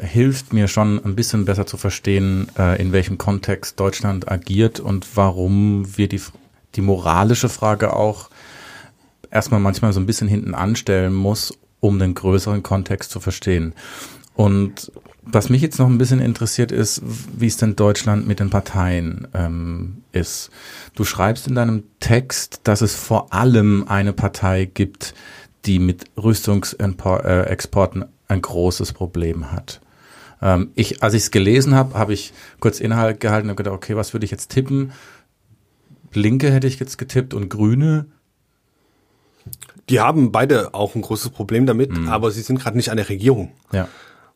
[SPEAKER 1] hilft mir schon ein bisschen besser zu verstehen, äh, in welchem Kontext Deutschland agiert und warum wir die, die moralische Frage auch erstmal manchmal so ein bisschen hinten anstellen muss, um den größeren Kontext zu verstehen. Und was mich jetzt noch ein bisschen interessiert ist, wie es denn Deutschland mit den Parteien ähm, ist. Du schreibst in deinem Text, dass es vor allem eine Partei gibt, die mit Rüstungsexporten ein großes Problem hat. Ähm, ich, als ich es gelesen habe, habe ich kurz Inhalt gehalten und gedacht, okay, was würde ich jetzt tippen? Linke hätte ich jetzt getippt und Grüne.
[SPEAKER 2] Die haben beide auch ein großes Problem damit,
[SPEAKER 1] Mhm.
[SPEAKER 2] aber sie sind gerade nicht an der Regierung.
[SPEAKER 1] Ja.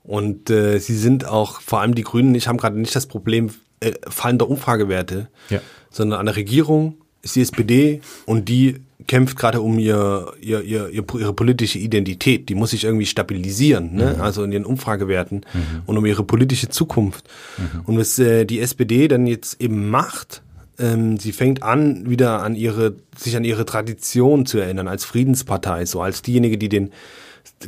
[SPEAKER 2] Und äh, sie sind auch, vor allem die Grünen, nicht, haben gerade nicht das Problem äh, fallender Umfragewerte,
[SPEAKER 1] Ja.
[SPEAKER 2] sondern an der Regierung ist die SPD und die kämpft gerade um ihr, ihr, ihr, ihre politische Identität. Die muss sich irgendwie stabilisieren, ne? Mhm. also in ihren Umfragewerten mhm. und um ihre politische Zukunft. Mhm. Und was äh, die SPD dann jetzt eben macht, ähm, sie fängt an, wieder an ihre, sich an ihre Tradition zu erinnern, als Friedenspartei, so als diejenige, die den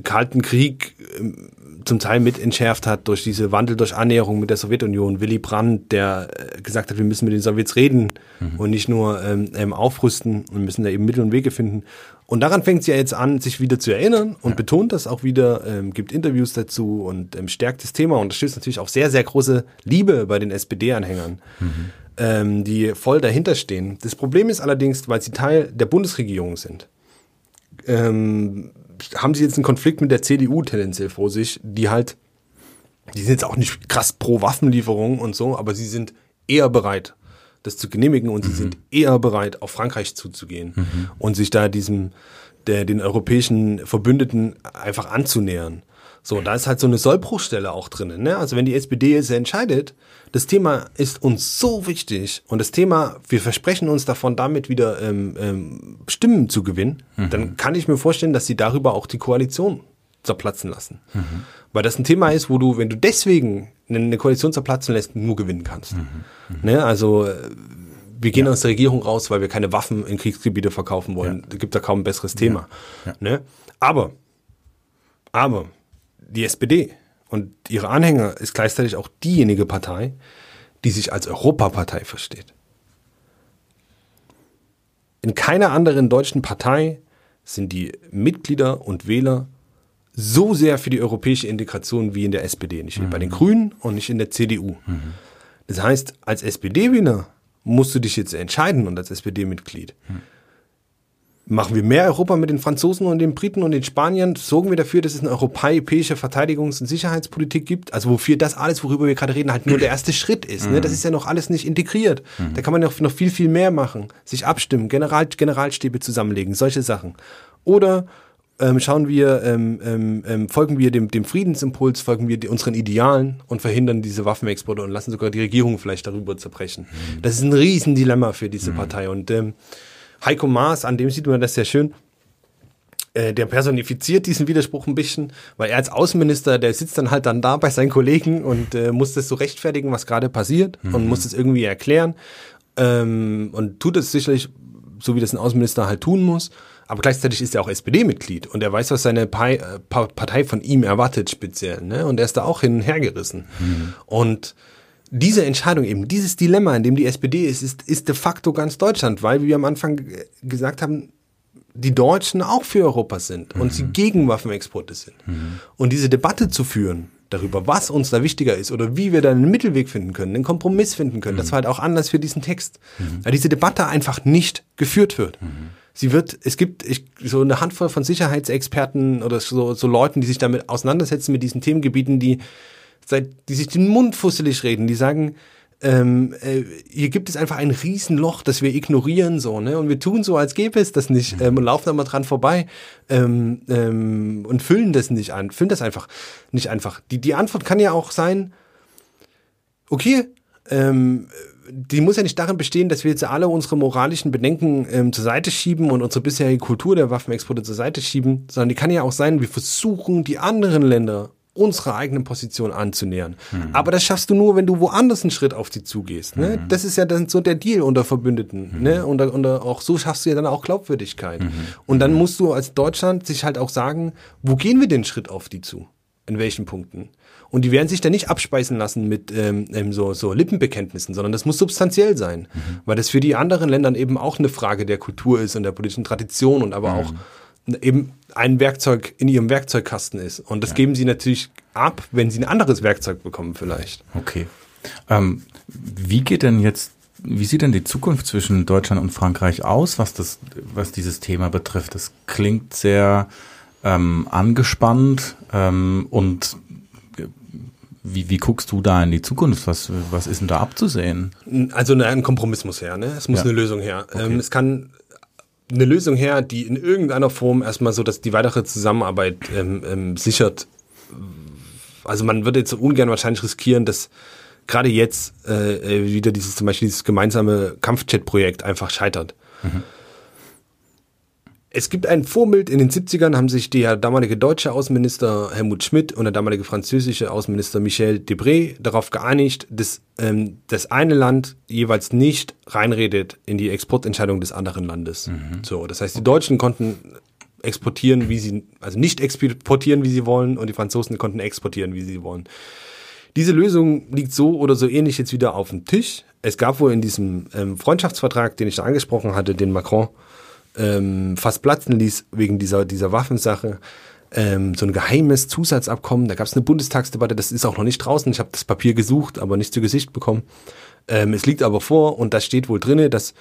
[SPEAKER 2] Kalten Krieg ähm, zum Teil mit entschärft hat durch diese Wandel durch Annäherung mit der Sowjetunion. Willy Brandt, der äh, gesagt hat, wir müssen mit den Sowjets reden mhm. und nicht nur ähm, ähm, aufrüsten und müssen da eben Mittel und Wege finden. Und daran fängt sie ja jetzt an, sich wieder zu erinnern und ja. betont das auch wieder, ähm, gibt Interviews dazu und ähm, stärkt das Thema. Und das stößt natürlich auch sehr, sehr große Liebe bei den SPD-Anhängern, mhm. Ähm, die voll dahinter stehen. Das Problem ist allerdings, weil sie Teil der Bundesregierung sind, ähm, haben sie jetzt einen Konflikt mit der CDU tendenziell vor sich, die halt, die sind jetzt auch nicht krass pro Waffenlieferung und so, aber sie sind eher bereit, das zu genehmigen und mhm. sie sind eher bereit, auf Frankreich zuzugehen mhm. und sich da diesem, der, den europäischen Verbündeten einfach anzunähern. So, da ist halt so eine Sollbruchstelle auch drin. Ne? Also wenn die SPD jetzt entscheidet, das Thema ist uns so wichtig und das Thema, wir versprechen uns davon, damit wieder ähm, ähm, Stimmen zu gewinnen, mhm. dann kann ich mir vorstellen, dass sie darüber auch die Koalition zerplatzen lassen. Mhm. Weil das ein Thema ist, wo du, wenn du deswegen eine Koalition zerplatzen lässt, nur gewinnen kannst. Mhm. mhm. Ne? Also äh, wir gehen ja. aus der Regierung raus, weil wir keine Waffen in Kriegsgebiete verkaufen wollen. Ja. gibt da kaum ein besseres Thema. Ja. Ne? Aber, aber die SPD und ihre Anhänger ist gleichzeitig auch diejenige Partei, die sich als Europapartei versteht. In keiner anderen deutschen Partei sind die Mitglieder und Wähler so sehr für die europäische Integration wie in der SPD. Nicht mhm. bei den Grünen und nicht in der CDU. Mhm. Das heißt, als SPD-Wähler musst du dich jetzt entscheiden und als SPD-Mitglied. Mhm. Machen wir mehr Europa mit den Franzosen und den Briten und den Spaniern? Sorgen wir dafür, dass es eine europäische Verteidigungs- und Sicherheitspolitik gibt? Also wofür das alles, worüber wir gerade reden, halt nur der erste Schritt ist. Ne? Mhm. Das ist ja noch alles nicht integriert. Mhm. Da kann man noch, noch viel, viel mehr machen. Sich abstimmen, General, Generalstäbe zusammenlegen, solche Sachen. Oder ähm, schauen wir, ähm, ähm, ähm folgen wir dem, dem Friedensimpuls, folgen wir die, unseren Idealen und verhindern diese Waffenexporte und lassen sogar die Regierung vielleicht darüber zerbrechen. Mhm. Das ist ein Riesendilemma für diese mhm. Partei. Und ähm, Heiko Maas, an dem sieht man das sehr schön, äh, der personifiziert diesen Widerspruch ein bisschen, weil er als Außenminister, der sitzt dann halt dann da bei seinen Kollegen und äh, muss das so rechtfertigen, was gerade passiert mhm. und muss das irgendwie erklären ähm, und tut es sicherlich so, wie das ein Außenminister halt tun muss. Aber gleichzeitig ist er auch SPD-Mitglied und er weiß, was seine Pai, äh, Partei von ihm erwartet speziell. Ne? Und er ist da auch hin und her gerissen. Mhm. Und diese Entscheidung eben, dieses Dilemma, in dem die SPD ist, ist, ist de facto ganz Deutschland, weil wir am Anfang gesagt haben, die Deutschen auch für Europa sind und mhm. sie gegen Waffenexporte sind. Mhm. Und diese Debatte zu führen darüber, was uns da wichtiger ist oder wie wir da einen Mittelweg finden können, einen Kompromiss finden können, mhm. das war halt auch anders für diesen Text. Mhm. Weil diese Debatte einfach nicht geführt wird. Mhm. Sie wird, es gibt ich, so eine Handvoll von Sicherheitsexperten oder so, so Leuten, die sich damit auseinandersetzen mit diesen Themengebieten, die seit, die sich den Mund fusselig reden, die sagen, ähm, äh, hier gibt es einfach ein Riesenloch, das wir ignorieren so, ne? Und wir tun so, als gäbe es das nicht ähm, und laufen da mal dran vorbei ähm, ähm, und füllen das nicht an, füllen das einfach nicht einfach. Die, die Antwort kann ja auch sein, okay, ähm, die muss ja nicht darin bestehen, dass wir jetzt alle unsere moralischen Bedenken ähm, zur Seite schieben und unsere bisherige Kultur der Waffenexporte zur Seite schieben, sondern die kann ja auch sein, wir versuchen die anderen Länder unserer eigenen Position anzunähern. Mhm. Aber das schaffst du nur, wenn du woanders einen Schritt auf sie zugehst. Ne? Mhm. Das ist ja dann so der Deal unter Verbündeten. Mhm. Ne? Und, und auch so schaffst du ja dann auch Glaubwürdigkeit. Mhm. Und dann musst du als Deutschland sich halt auch sagen, wo gehen wir den Schritt auf die zu? In welchen Punkten? Und die werden sich dann nicht abspeisen lassen mit ähm, ähm so, so Lippenbekenntnissen, sondern das muss substanziell sein. Mhm. Weil das für die anderen Ländern eben auch eine Frage der Kultur ist und der politischen Tradition und aber mhm. auch eben ein Werkzeug in ihrem Werkzeugkasten ist. Und das ja. geben sie natürlich ab, wenn sie ein anderes Werkzeug bekommen vielleicht.
[SPEAKER 1] Okay. Ähm, wie geht denn jetzt, wie sieht denn die Zukunft zwischen Deutschland und Frankreich aus, was das, was dieses Thema betrifft? Das klingt sehr ähm, angespannt ähm, und wie, wie guckst du da in die Zukunft? Was, was ist denn da abzusehen?
[SPEAKER 2] Also ein Kompromiss muss her, ne? Es muss ja. eine Lösung her. Okay. Ähm, es kann eine Lösung her, die in irgendeiner Form erstmal so, dass die weitere Zusammenarbeit ähm, ähm, sichert. Also man würde jetzt ungern wahrscheinlich riskieren, dass gerade jetzt äh, äh, wieder dieses zum Beispiel dieses gemeinsame Kampfjet-Projekt einfach scheitert. Es gibt ein Vorbild, in den 70ern haben sich der damalige deutsche Außenminister Helmut Schmidt und der damalige französische Außenminister Michel Debré darauf geeinigt, dass ähm, das eine Land jeweils nicht reinredet in die Exportentscheidung des anderen Landes. So, das heißt, die Deutschen konnten exportieren, wie sie, also nicht exportieren, wie sie wollen, und die Franzosen konnten exportieren, wie sie wollen. Diese Lösung liegt so oder so ähnlich jetzt wieder auf dem Tisch. Es gab wohl in diesem ähm, Freundschaftsvertrag, den ich da angesprochen hatte, den Macron ähm, fast platzen ließ wegen dieser, dieser Waffensache, ähm, so ein geheimes Zusatzabkommen. Da gab es eine Bundestagsdebatte, das ist auch noch nicht draußen. Ich habe das Papier gesucht, aber nicht zu Gesicht bekommen. Ähm, es liegt aber vor und da steht wohl drinne, dass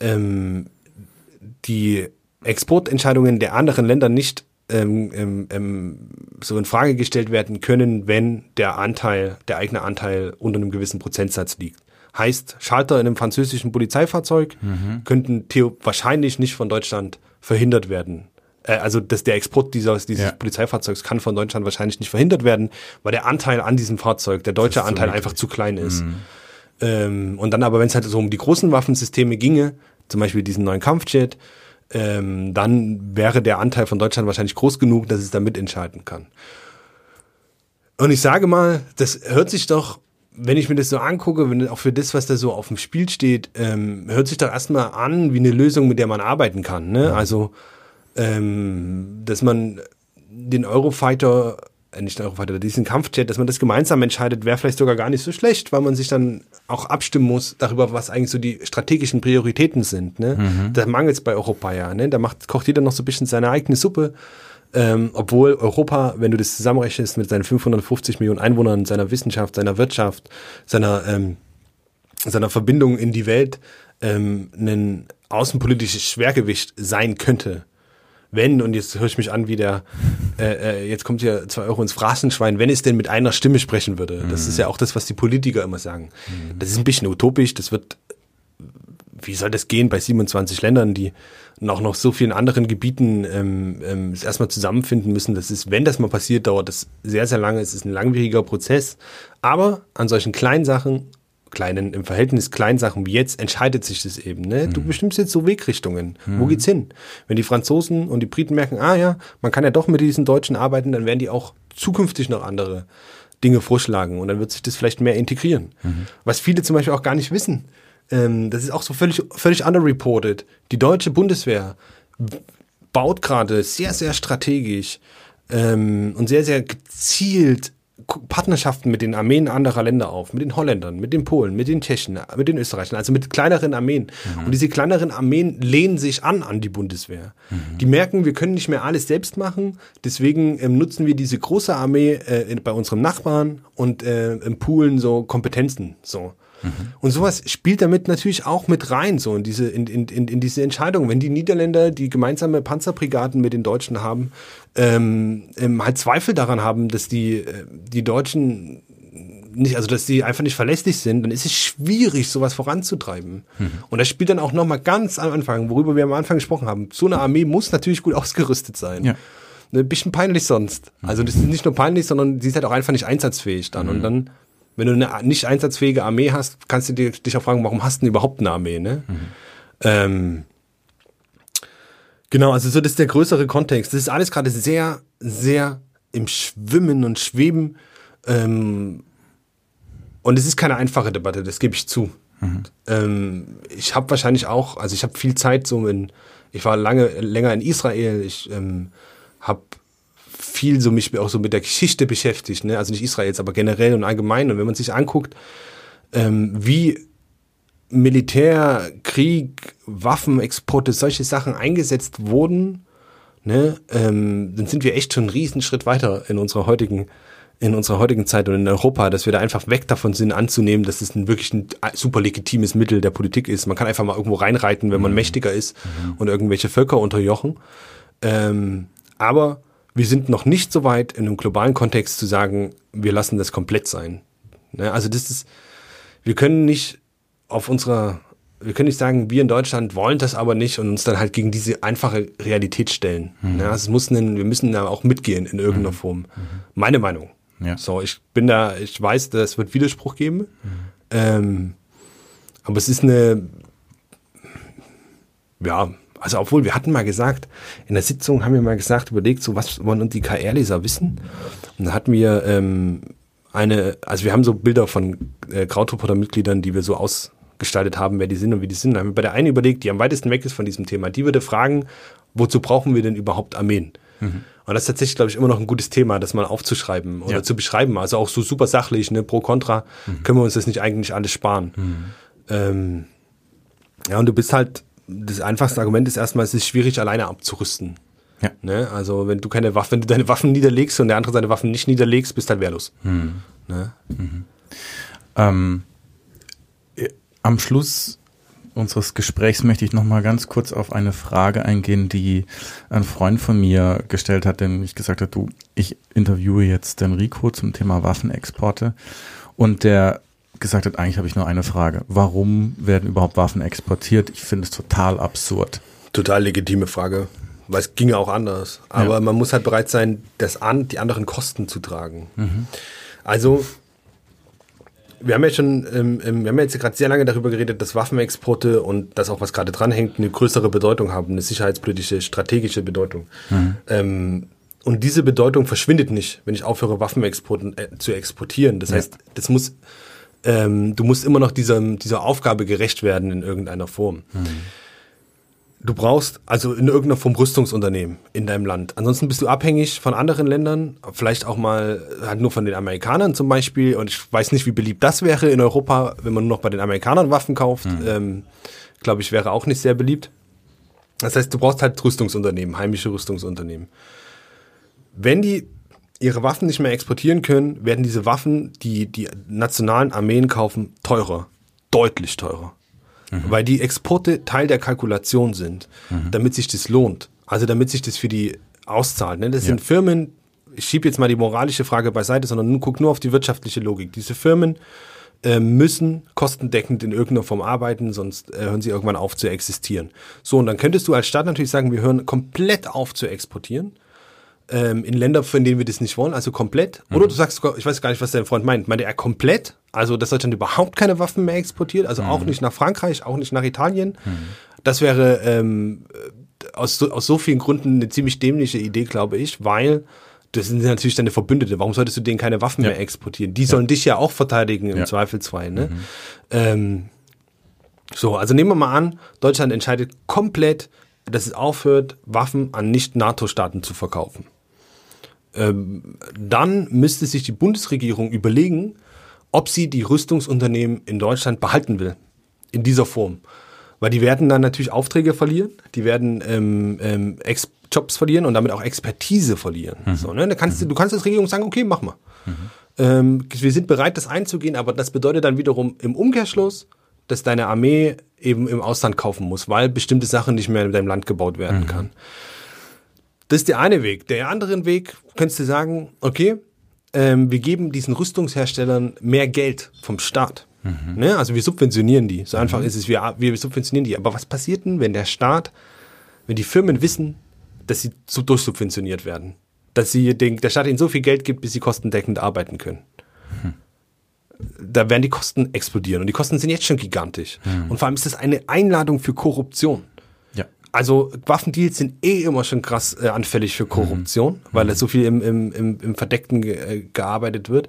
[SPEAKER 2] ähm, die Exportentscheidungen der anderen Länder nicht ähm, ähm, ähm, so in Frage gestellt werden können, wenn der Anteil, der eigene Anteil unter einem gewissen Prozentsatz liegt. Heißt, Schalter in einem französischen Polizeifahrzeug könnten theo wahrscheinlich nicht von Deutschland verhindert werden. Äh, also dass der Export dieses, dieses
[SPEAKER 1] Ja.
[SPEAKER 2] Polizeifahrzeugs kann von Deutschland wahrscheinlich nicht verhindert werden, weil der Anteil an diesem Fahrzeug, der deutsche Anteil
[SPEAKER 1] niedrig.
[SPEAKER 2] einfach zu klein ist. Ähm, und dann aber, wenn es halt so um die großen Waffensysteme ginge, zum Beispiel diesen neuen Kampfjet, ähm, dann wäre der Anteil von Deutschland wahrscheinlich groß genug, dass es da mitentscheiden kann. Und ich sage mal, das hört sich doch, wenn ich mir das so angucke, wenn, auch für das, was da so auf dem Spiel steht, ähm, hört sich doch erstmal an wie eine Lösung, mit der man arbeiten kann. Ne? Also, ähm, dass man den Eurofighter, äh, nicht den Eurofighter, diesen Kampfjet, dass man das gemeinsam entscheidet, wäre vielleicht sogar gar nicht so schlecht, weil man sich dann auch abstimmen muss darüber, was eigentlich so die strategischen Prioritäten sind. Ne? Da mangelt es bei Europa ja. Ne? Da macht, kocht jeder noch so ein bisschen seine eigene Suppe. Ähm, obwohl Europa, wenn du das zusammenrechnest mit seinen 550 Millionen Einwohnern, seiner Wissenschaft, seiner Wirtschaft, seiner, ähm, seiner Verbindung in die Welt, ähm, ein außenpolitisches Schwergewicht sein könnte. Wenn, und jetzt höre ich mich an wie der, äh, äh, jetzt kommt hier zwei Euro ins Phrasenschwein, wenn es denn mit einer Stimme sprechen würde. Das ist ja auch das, was die Politiker immer sagen. Das ist ein bisschen utopisch, das wird wie soll das gehen bei 27 Ländern, die auch noch so vielen anderen Gebieten ähm, ähm, es erstmal zusammenfinden müssen. Das ist, wenn das mal passiert, dauert das sehr, sehr lange. Es ist ein langwieriger Prozess. Aber an solchen kleinen Sachen, kleinen, im Verhältnis kleinen Sachen wie jetzt, entscheidet sich das eben. Ne? Du bestimmst jetzt so Wegrichtungen. Wo geht's hin? Wenn die Franzosen und die Briten merken, ah ja, man kann ja doch mit diesen Deutschen arbeiten, dann werden die auch zukünftig noch andere Dinge vorschlagen und dann wird sich das vielleicht mehr integrieren. Was viele zum Beispiel auch gar nicht wissen. Ähm, das ist auch so völlig, völlig underreported. Die deutsche Bundeswehr baut gerade sehr, sehr strategisch ähm, und sehr, sehr gezielt Partnerschaften mit den Armeen anderer Länder auf, mit den Holländern, mit den Polen, mit den Tschechen, mit den Österreichern, also mit kleineren Armeen. Und diese kleineren Armeen lehnen sich an an die Bundeswehr. Die merken, wir können nicht mehr alles selbst machen, deswegen ähm, nutzen wir diese große Armee äh, bei unserem Nachbarn und äh, im Poolen so Kompetenzen so. Und sowas spielt damit natürlich auch mit rein, so in diese, in, in, in, in diese Entscheidung. Wenn die Niederländer die gemeinsame Panzerbrigaden mit den Deutschen haben, ähm, ähm, halt Zweifel daran haben, dass die, äh, die Deutschen nicht, also dass die einfach nicht verlässlich sind, dann ist es schwierig, sowas voranzutreiben. Und das spielt dann auch nochmal ganz am Anfang, worüber wir am Anfang gesprochen haben. So eine Armee muss natürlich gut ausgerüstet sein.
[SPEAKER 1] Ja.
[SPEAKER 2] Ein bisschen peinlich sonst. Also das ist nicht nur peinlich, sondern sie ist halt auch einfach nicht einsatzfähig dann. Und dann, wenn du eine nicht einsatzfähige Armee hast, kannst du dir, dich auch fragen, warum hast du denn überhaupt eine Armee, ne? Ähm, genau, also so das ist der größere Kontext. Das ist alles gerade sehr, sehr im Schwimmen und Schweben. Ähm, und es ist keine einfache Debatte, das gebe ich zu. Ähm, ich habe wahrscheinlich auch, also ich habe viel Zeit so in, ich war lange länger in Israel, ich ähm, habe viel so mich auch so mit der Geschichte beschäftigt, ne? also nicht Israels, aber generell und allgemein. Und wenn man sich anguckt, ähm, wie Militär, Krieg, Waffenexporte, solche Sachen eingesetzt wurden, ne, ähm, dann sind wir echt schon einen Riesenschritt weiter in unserer heutigen in unserer heutigen Zeit und in Europa, dass wir da einfach weg davon sind, anzunehmen, dass es ein wirklich ein super legitimes Mittel der Politik ist. Man kann einfach mal irgendwo reinreiten, wenn man mächtiger ist und irgendwelche Völker unterjochen. Ähm, aber wir sind noch nicht so weit in einem globalen Kontext zu sagen, wir lassen das komplett sein. Ne? Also das ist, wir können nicht auf unserer, wir können nicht sagen, wir in Deutschland wollen das aber nicht und uns dann halt gegen diese einfache Realität stellen. Ne? Also es muss einen, wir müssen da auch mitgehen in irgendeiner Form. Meine Meinung.
[SPEAKER 1] Ja.
[SPEAKER 2] So, ich bin da, ich weiß, es wird Widerspruch geben. Ähm, aber es ist eine, ja, also obwohl wir hatten mal gesagt, in der Sitzung haben wir mal gesagt, überlegt, so was wollen uns die KR-Leser wissen? Und da hatten wir ähm, eine, also wir haben so Bilder von äh, Krautreporter-Mitgliedern, die wir so ausgestaltet haben, wer die sind und wie die sind. Da haben wir bei der einen überlegt, die am weitesten weg ist von diesem Thema, die würde fragen, wozu brauchen wir denn überhaupt Armeen? Mhm. Und das ist tatsächlich, glaube ich, immer noch ein gutes Thema, das mal aufzuschreiben oder ja. zu beschreiben. Also auch so super sachlich, ne, pro Contra, mhm. können wir uns das nicht eigentlich alles sparen. Mhm. Ähm, ja, und du bist halt, das einfachste Argument ist erstmal, es ist schwierig, alleine abzurüsten. Ja. Ne? Also wenn du keine Waffen, wenn du deine Waffen niederlegst und der andere seine Waffen nicht niederlegst, bist halt wehrlos. Mhm. Ne?
[SPEAKER 1] Mhm. Ähm, am Schluss unseres Gesprächs möchte ich noch mal ganz kurz auf eine Frage eingehen, die ein Freund von mir gestellt hat, denn ich gesagt hat, du, ich interviewe jetzt den Rico zum Thema Waffenexporte und der gesagt hat, eigentlich habe ich nur eine Frage. Warum werden überhaupt Waffen exportiert? Ich finde es total absurd.
[SPEAKER 2] Total legitime Frage, weil es ginge auch anders. Aber ja. man muss halt bereit sein, das an, die anderen Kosten zu tragen. Mhm. Also wir haben ja schon, ähm, ähm wir haben ja jetzt gerade sehr lange darüber geredet, dass Waffenexporte und das auch, was gerade dranhängt, eine größere Bedeutung haben, eine sicherheitspolitische, strategische Bedeutung. Mhm. Ähm, und diese Bedeutung verschwindet nicht, wenn ich aufhöre, Waffenexporten äh, zu exportieren. Das ja. heißt, das muss, ähm, du musst immer noch dieser, dieser Aufgabe gerecht werden in irgendeiner Form. Mhm. Du brauchst also in irgendeiner Form Rüstungsunternehmen in deinem Land. Ansonsten bist du abhängig von anderen Ländern, vielleicht auch mal halt nur von den Amerikanern zum Beispiel. Und ich weiß nicht, wie beliebt das wäre in Europa, wenn man nur noch bei den Amerikanern Waffen kauft. Mhm. Ähm, Glaube ich, wäre auch nicht sehr beliebt. Das heißt, du brauchst halt Rüstungsunternehmen, heimische Rüstungsunternehmen. Wenn die ihre Waffen nicht mehr exportieren können, werden diese Waffen, die die nationalen Armeen kaufen, teurer. Deutlich teurer mhm. weil die Exporte Teil der Kalkulation sind, mhm. damit sich das lohnt. Also damit sich das für die auszahlt. Ne? Das ja. sind Firmen, ich schiebe jetzt mal die moralische Frage beiseite, sondern nun, guck nur auf die wirtschaftliche Logik. Diese Firmen äh, müssen kostendeckend in irgendeiner Form arbeiten, sonst äh, hören sie irgendwann auf zu existieren. So, und dann könntest du als Staat natürlich sagen, wir hören komplett auf zu exportieren ähm, in Länder, von denen wir das nicht wollen, also komplett. Mhm. Oder du sagst, ich weiß gar nicht, was dein Freund meint. Meint er komplett? Also, dass Deutschland überhaupt keine Waffen mehr exportiert? Also mhm. auch nicht nach Frankreich, auch nicht nach Italien? Mhm. Das wäre ähm, aus, so, aus so vielen Gründen eine ziemlich dämliche Idee, glaube ich, weil das sind natürlich deine Verbündete. Warum solltest du denen keine Waffen ja. mehr exportieren? Die sollen ja. dich ja auch verteidigen im ja. Zweifelsfall. Ne? Mhm. Ähm, so, also nehmen wir mal an, Deutschland entscheidet komplett, dass es aufhört, Waffen an Nicht-NATO-Staaten zu verkaufen ähm, dann müsste sich die Bundesregierung überlegen, ob sie die Rüstungsunternehmen in Deutschland behalten will. In dieser Form. Weil die werden dann natürlich Aufträge verlieren, die werden ähm, ähm, Jobs verlieren und damit auch Expertise verlieren. Mhm. So, ne? da kannst mhm. du, du kannst als Regierung sagen, okay, mach mal. Mhm. Ähm, wir sind bereit, das einzugehen, aber das bedeutet dann wiederum im Umkehrschluss, dass deine Armee eben im Ausland kaufen muss, weil bestimmte Sachen nicht mehr in deinem Land gebaut werden mhm. kann. Das ist der eine Weg. Der andere Weg, könntest du sagen, okay, ähm, wir geben diesen Rüstungsherstellern mehr Geld vom Staat. Mhm. Ne? Also wir subventionieren die. So einfach mhm. ist es, wir, wir subventionieren die. Aber was passiert denn, wenn der Staat, wenn die Firmen wissen, dass sie so durchsubventioniert werden? Dass sie den, der Staat ihnen so viel Geld gibt, bis sie kostendeckend arbeiten können. Mhm. Da werden die Kosten explodieren. Und die Kosten sind jetzt schon gigantisch. Mhm. Und vor allem ist das eine Einladung für Korruption. Also Waffendeals sind eh immer schon krass äh, anfällig für Korruption, mhm. weil mhm. so viel im, im, im, im Verdeckten ge äh, gearbeitet wird.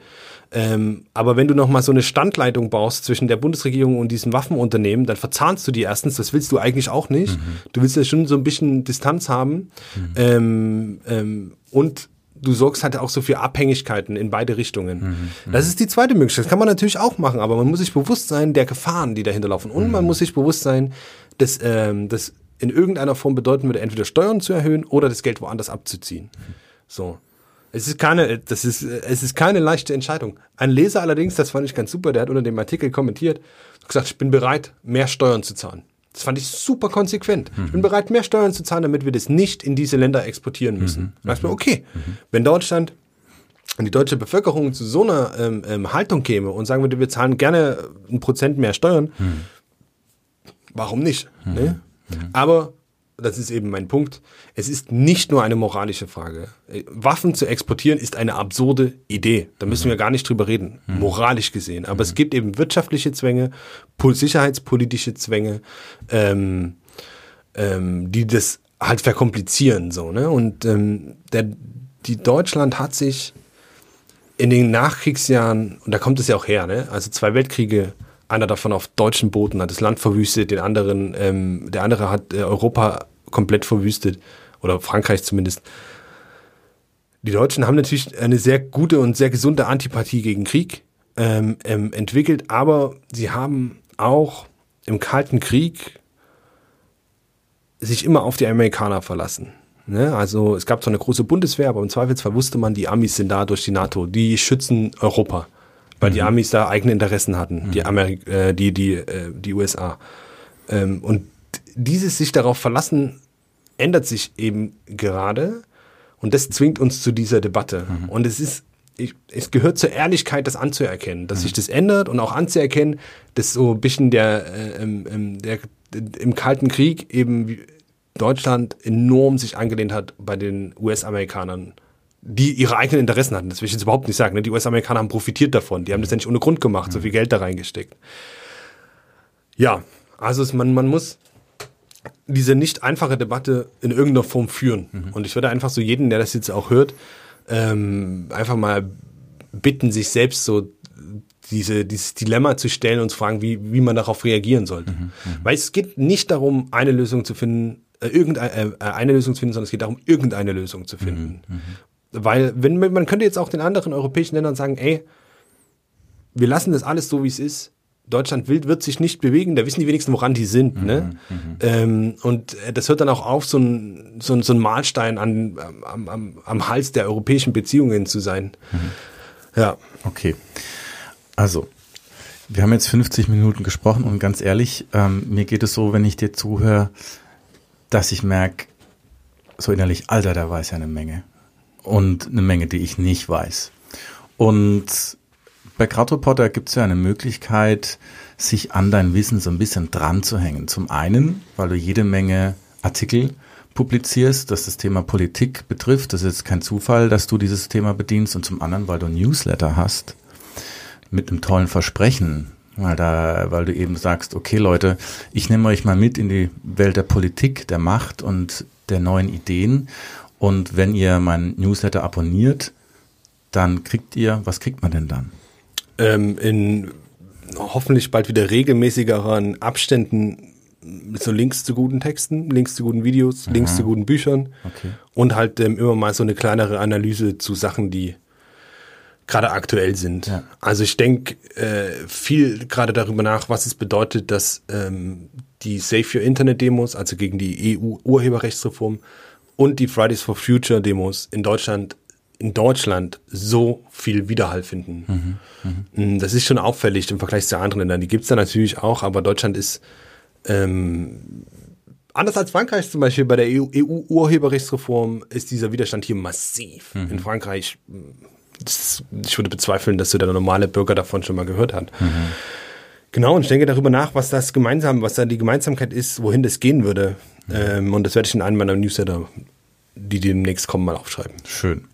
[SPEAKER 2] Ähm, aber wenn du nochmal so eine Standleitung baust zwischen der Bundesregierung und diesem Waffenunternehmen, dann verzahnst du die erstens, das willst du eigentlich auch nicht. Mhm. Du willst ja schon so ein bisschen Distanz haben. Mhm. Ähm, ähm, und du sorgst halt auch so für Abhängigkeiten in beide Richtungen. Mhm, mhm, das ist die zweite Möglichkeit. Das kann man natürlich auch machen, aber man muss sich bewusst sein der Gefahren, die dahinter laufen. Und mhm. man muss sich bewusst sein, dass, ähm, dass in irgendeiner Form bedeuten würde, entweder Steuern zu erhöhen oder das Geld woanders abzuziehen. So. Es ist keine, das ist, es ist keine leichte Entscheidung. Ein Leser allerdings, das fand ich ganz super, der hat unter dem Artikel kommentiert, gesagt, ich bin bereit, mehr Steuern zu zahlen. Das fand ich super konsequent. Mhm. Ich bin bereit, mehr Steuern zu zahlen, damit wir das nicht in diese Länder exportieren müssen. Mhm. Mir, okay, mhm. wenn Deutschland und die deutsche Bevölkerung zu so einer ähm, ähm, Haltung käme und sagen würde, wir zahlen gerne ein Prozent mehr Steuern, mhm. warum nicht? Mhm. Ne? Mhm. Aber das ist eben mein Punkt. Es ist nicht nur eine moralische Frage. Waffen zu exportieren ist eine absurde Idee. Da müssen mhm. wir gar nicht drüber reden, mhm. moralisch gesehen. Aber mhm. es gibt eben wirtschaftliche Zwänge, sicherheitspolitische Zwänge, ähm, ähm, die das halt verkomplizieren so, ne? Und ähm, der, die Deutschland hat sich in den Nachkriegsjahren, und da kommt es ja auch her, ne? Also zwei Weltkriege, einer davon auf deutschen Booten, hat das Land verwüstet, den anderen, ähm, der andere hat äh, Europa komplett verwüstet, oder Frankreich zumindest. Die Deutschen haben natürlich eine sehr gute und sehr gesunde Antipathie gegen Krieg ähm, ähm, entwickelt, aber sie haben auch im Kalten Krieg sich immer auf die Amerikaner verlassen. Ne? Also es gab zwar eine große Bundeswehr, aber im Zweifelsfall wusste man, die Amis sind da durch die NATO, die schützen Europa, weil mhm. die Amis da eigene Interessen hatten, mhm. die, Ameri äh, die, die, äh, die USA. Ähm, und dieses sich darauf verlassen ändert sich eben gerade und das zwingt uns zu dieser Debatte. Mhm. Und es ist ich, es gehört zur Ehrlichkeit, das anzuerkennen, dass mhm. sich das ändert und auch anzuerkennen, dass so ein bisschen der, äh, ähm, der im Kalten Krieg eben Deutschland enorm sich angelehnt hat bei den US-Amerikanern, die ihre eigenen Interessen hatten. Das will ich jetzt überhaupt nicht sagen. Ne? Die US-Amerikaner haben profitiert davon. Die haben das ja nicht ohne Grund gemacht, so viel Geld da reingesteckt. Ja, also es, man, man muss diese nicht einfache Debatte in irgendeiner Form führen. Mhm. Und ich würde einfach so jeden, der das jetzt auch hört, ähm, einfach mal bitten, sich selbst so diese, dieses Dilemma zu stellen und zu fragen, wie, wie man darauf reagieren sollte. Mhm, mhm. Weil es geht nicht darum, eine Lösung zu finden, äh, irgendeine äh, eine Lösung zu finden, sondern es geht darum, irgendeine Lösung zu finden. Mhm, mhm, Weil, wenn man könnte jetzt auch den anderen europäischen Ländern sagen, ey, wir lassen das alles so, wie es ist. Deutschland will, wird sich nicht bewegen, da wissen die wenigsten, woran die sind. Mhm, ne? Mhm. Ähm, und äh, das hört dann auch auf, so ein, so ein, so ein Mahlstein an, am, am, am Hals der europäischen Beziehungen zu sein. Mhm.
[SPEAKER 1] Ja. Okay. Also, wir haben jetzt 50 Minuten gesprochen und ganz ehrlich, ähm, mir geht es so, wenn ich dir zuhöre, dass ich merke, so innerlich, Alter, da weiß ja eine Menge. Und eine Menge, die ich nicht weiß. Und bei Krautreporter gibt es ja eine Möglichkeit, sich an dein Wissen so ein bisschen dran zu hängen. Zum einen, weil du jede Menge Artikel publizierst, das das Thema Politik betrifft. Das ist jetzt kein Zufall, dass du dieses Thema bedienst. Und zum anderen, weil du ein Newsletter hast mit einem tollen Versprechen. Weil, da, weil du eben sagst, okay Leute, ich nehme euch mal mit in die Welt der Politik, der Macht und der neuen Ideen. Und wenn ihr meinen Newsletter abonniert, dann kriegt ihr, was kriegt man denn dann?
[SPEAKER 2] ähm, in hoffentlich bald wieder regelmäßigeren Abständen so Links zu guten Texten, Links zu guten Videos, Aha. Links zu guten Büchern okay. und halt ähm, immer mal so eine kleinere Analyse zu Sachen, die gerade aktuell sind. Ja. Also ich denke äh, viel gerade darüber nach, was es bedeutet, dass ähm, die Save Your Internet Demos, also gegen die EU-Urheberrechtsreform und die Fridays for Future Demos in Deutschland in Deutschland so viel Widerhall finden. Mhm, mh. Mm, das ist schon auffällig im Vergleich zu anderen Ländern. Die gibt es da natürlich auch, aber Deutschland ist ähm, anders als Frankreich zum Beispiel bei der EU-Urheberrechtsreform ist dieser Widerstand hier massiv. Mhm. In Frankreich, das, ich würde bezweifeln, dass so der normale Bürger davon schon mal gehört hat. Mhm. Genau, und ich denke darüber nach, was das gemeinsam, was da die Gemeinsamkeit ist, wohin das gehen würde. Ähm, und das werde ich in einem meiner Newsletter, die demnächst kommen, mal aufschreiben.
[SPEAKER 1] Schön.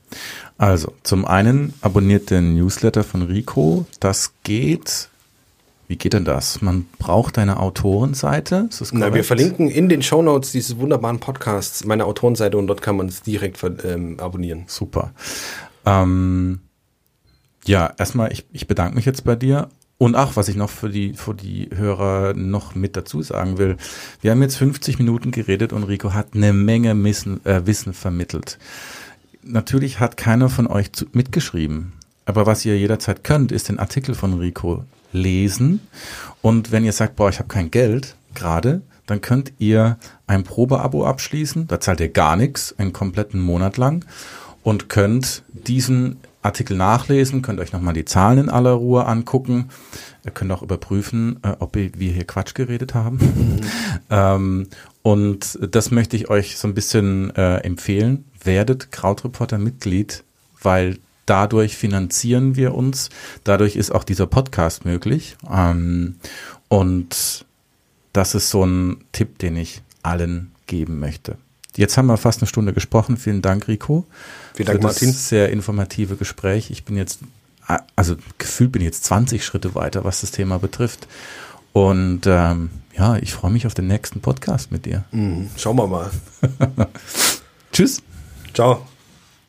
[SPEAKER 1] Also, zum einen abonniert den Newsletter von Rico. Das geht. Wie geht denn das? Man braucht eine Autorenseite.
[SPEAKER 2] Na, wir verlinken in den Show Notes dieses wunderbaren Podcasts meine Autorenseite und dort kann man es direkt ähm, abonnieren.
[SPEAKER 1] Super. Ähm, ja, erstmal, ich, ich bedanke mich jetzt bei dir. Und ach, was ich noch für die, für die Hörer noch mit dazu sagen will. Wir haben jetzt 50 Minuten geredet und Rico hat eine Menge Wissen, äh, Wissen vermittelt natürlich hat keiner von euch zu, mitgeschrieben. Aber was ihr jederzeit könnt, ist den Artikel von Rico lesen. Und wenn ihr sagt, boah, ich habe kein Geld gerade, dann könnt ihr ein Probeabo abschließen. Da zahlt ihr gar nichts, einen kompletten Monat lang und könnt diesen Artikel nachlesen, könnt euch nochmal die Zahlen in aller Ruhe angucken. Ihr könnt auch überprüfen, äh, ob wir hier Quatsch geredet haben. Mhm. ähm, und das möchte ich euch so ein bisschen äh, empfehlen werdet Krautreporter Mitglied, weil dadurch finanzieren wir uns. Dadurch ist auch dieser Podcast möglich. Ähm, und das ist so ein Tipp, den ich allen geben möchte. Jetzt haben wir fast eine Stunde gesprochen. Vielen Dank, Rico.
[SPEAKER 2] Vielen Dank, Martin.
[SPEAKER 1] sehr informative Gespräch. Ich bin jetzt, also gefühlt bin ich jetzt 20 Schritte weiter, was das Thema betrifft. Und ähm, ja, ich freue mich auf den nächsten Podcast mit dir.
[SPEAKER 2] Mhm. Schauen wir mal.
[SPEAKER 1] Tschüss.
[SPEAKER 2] Ciao.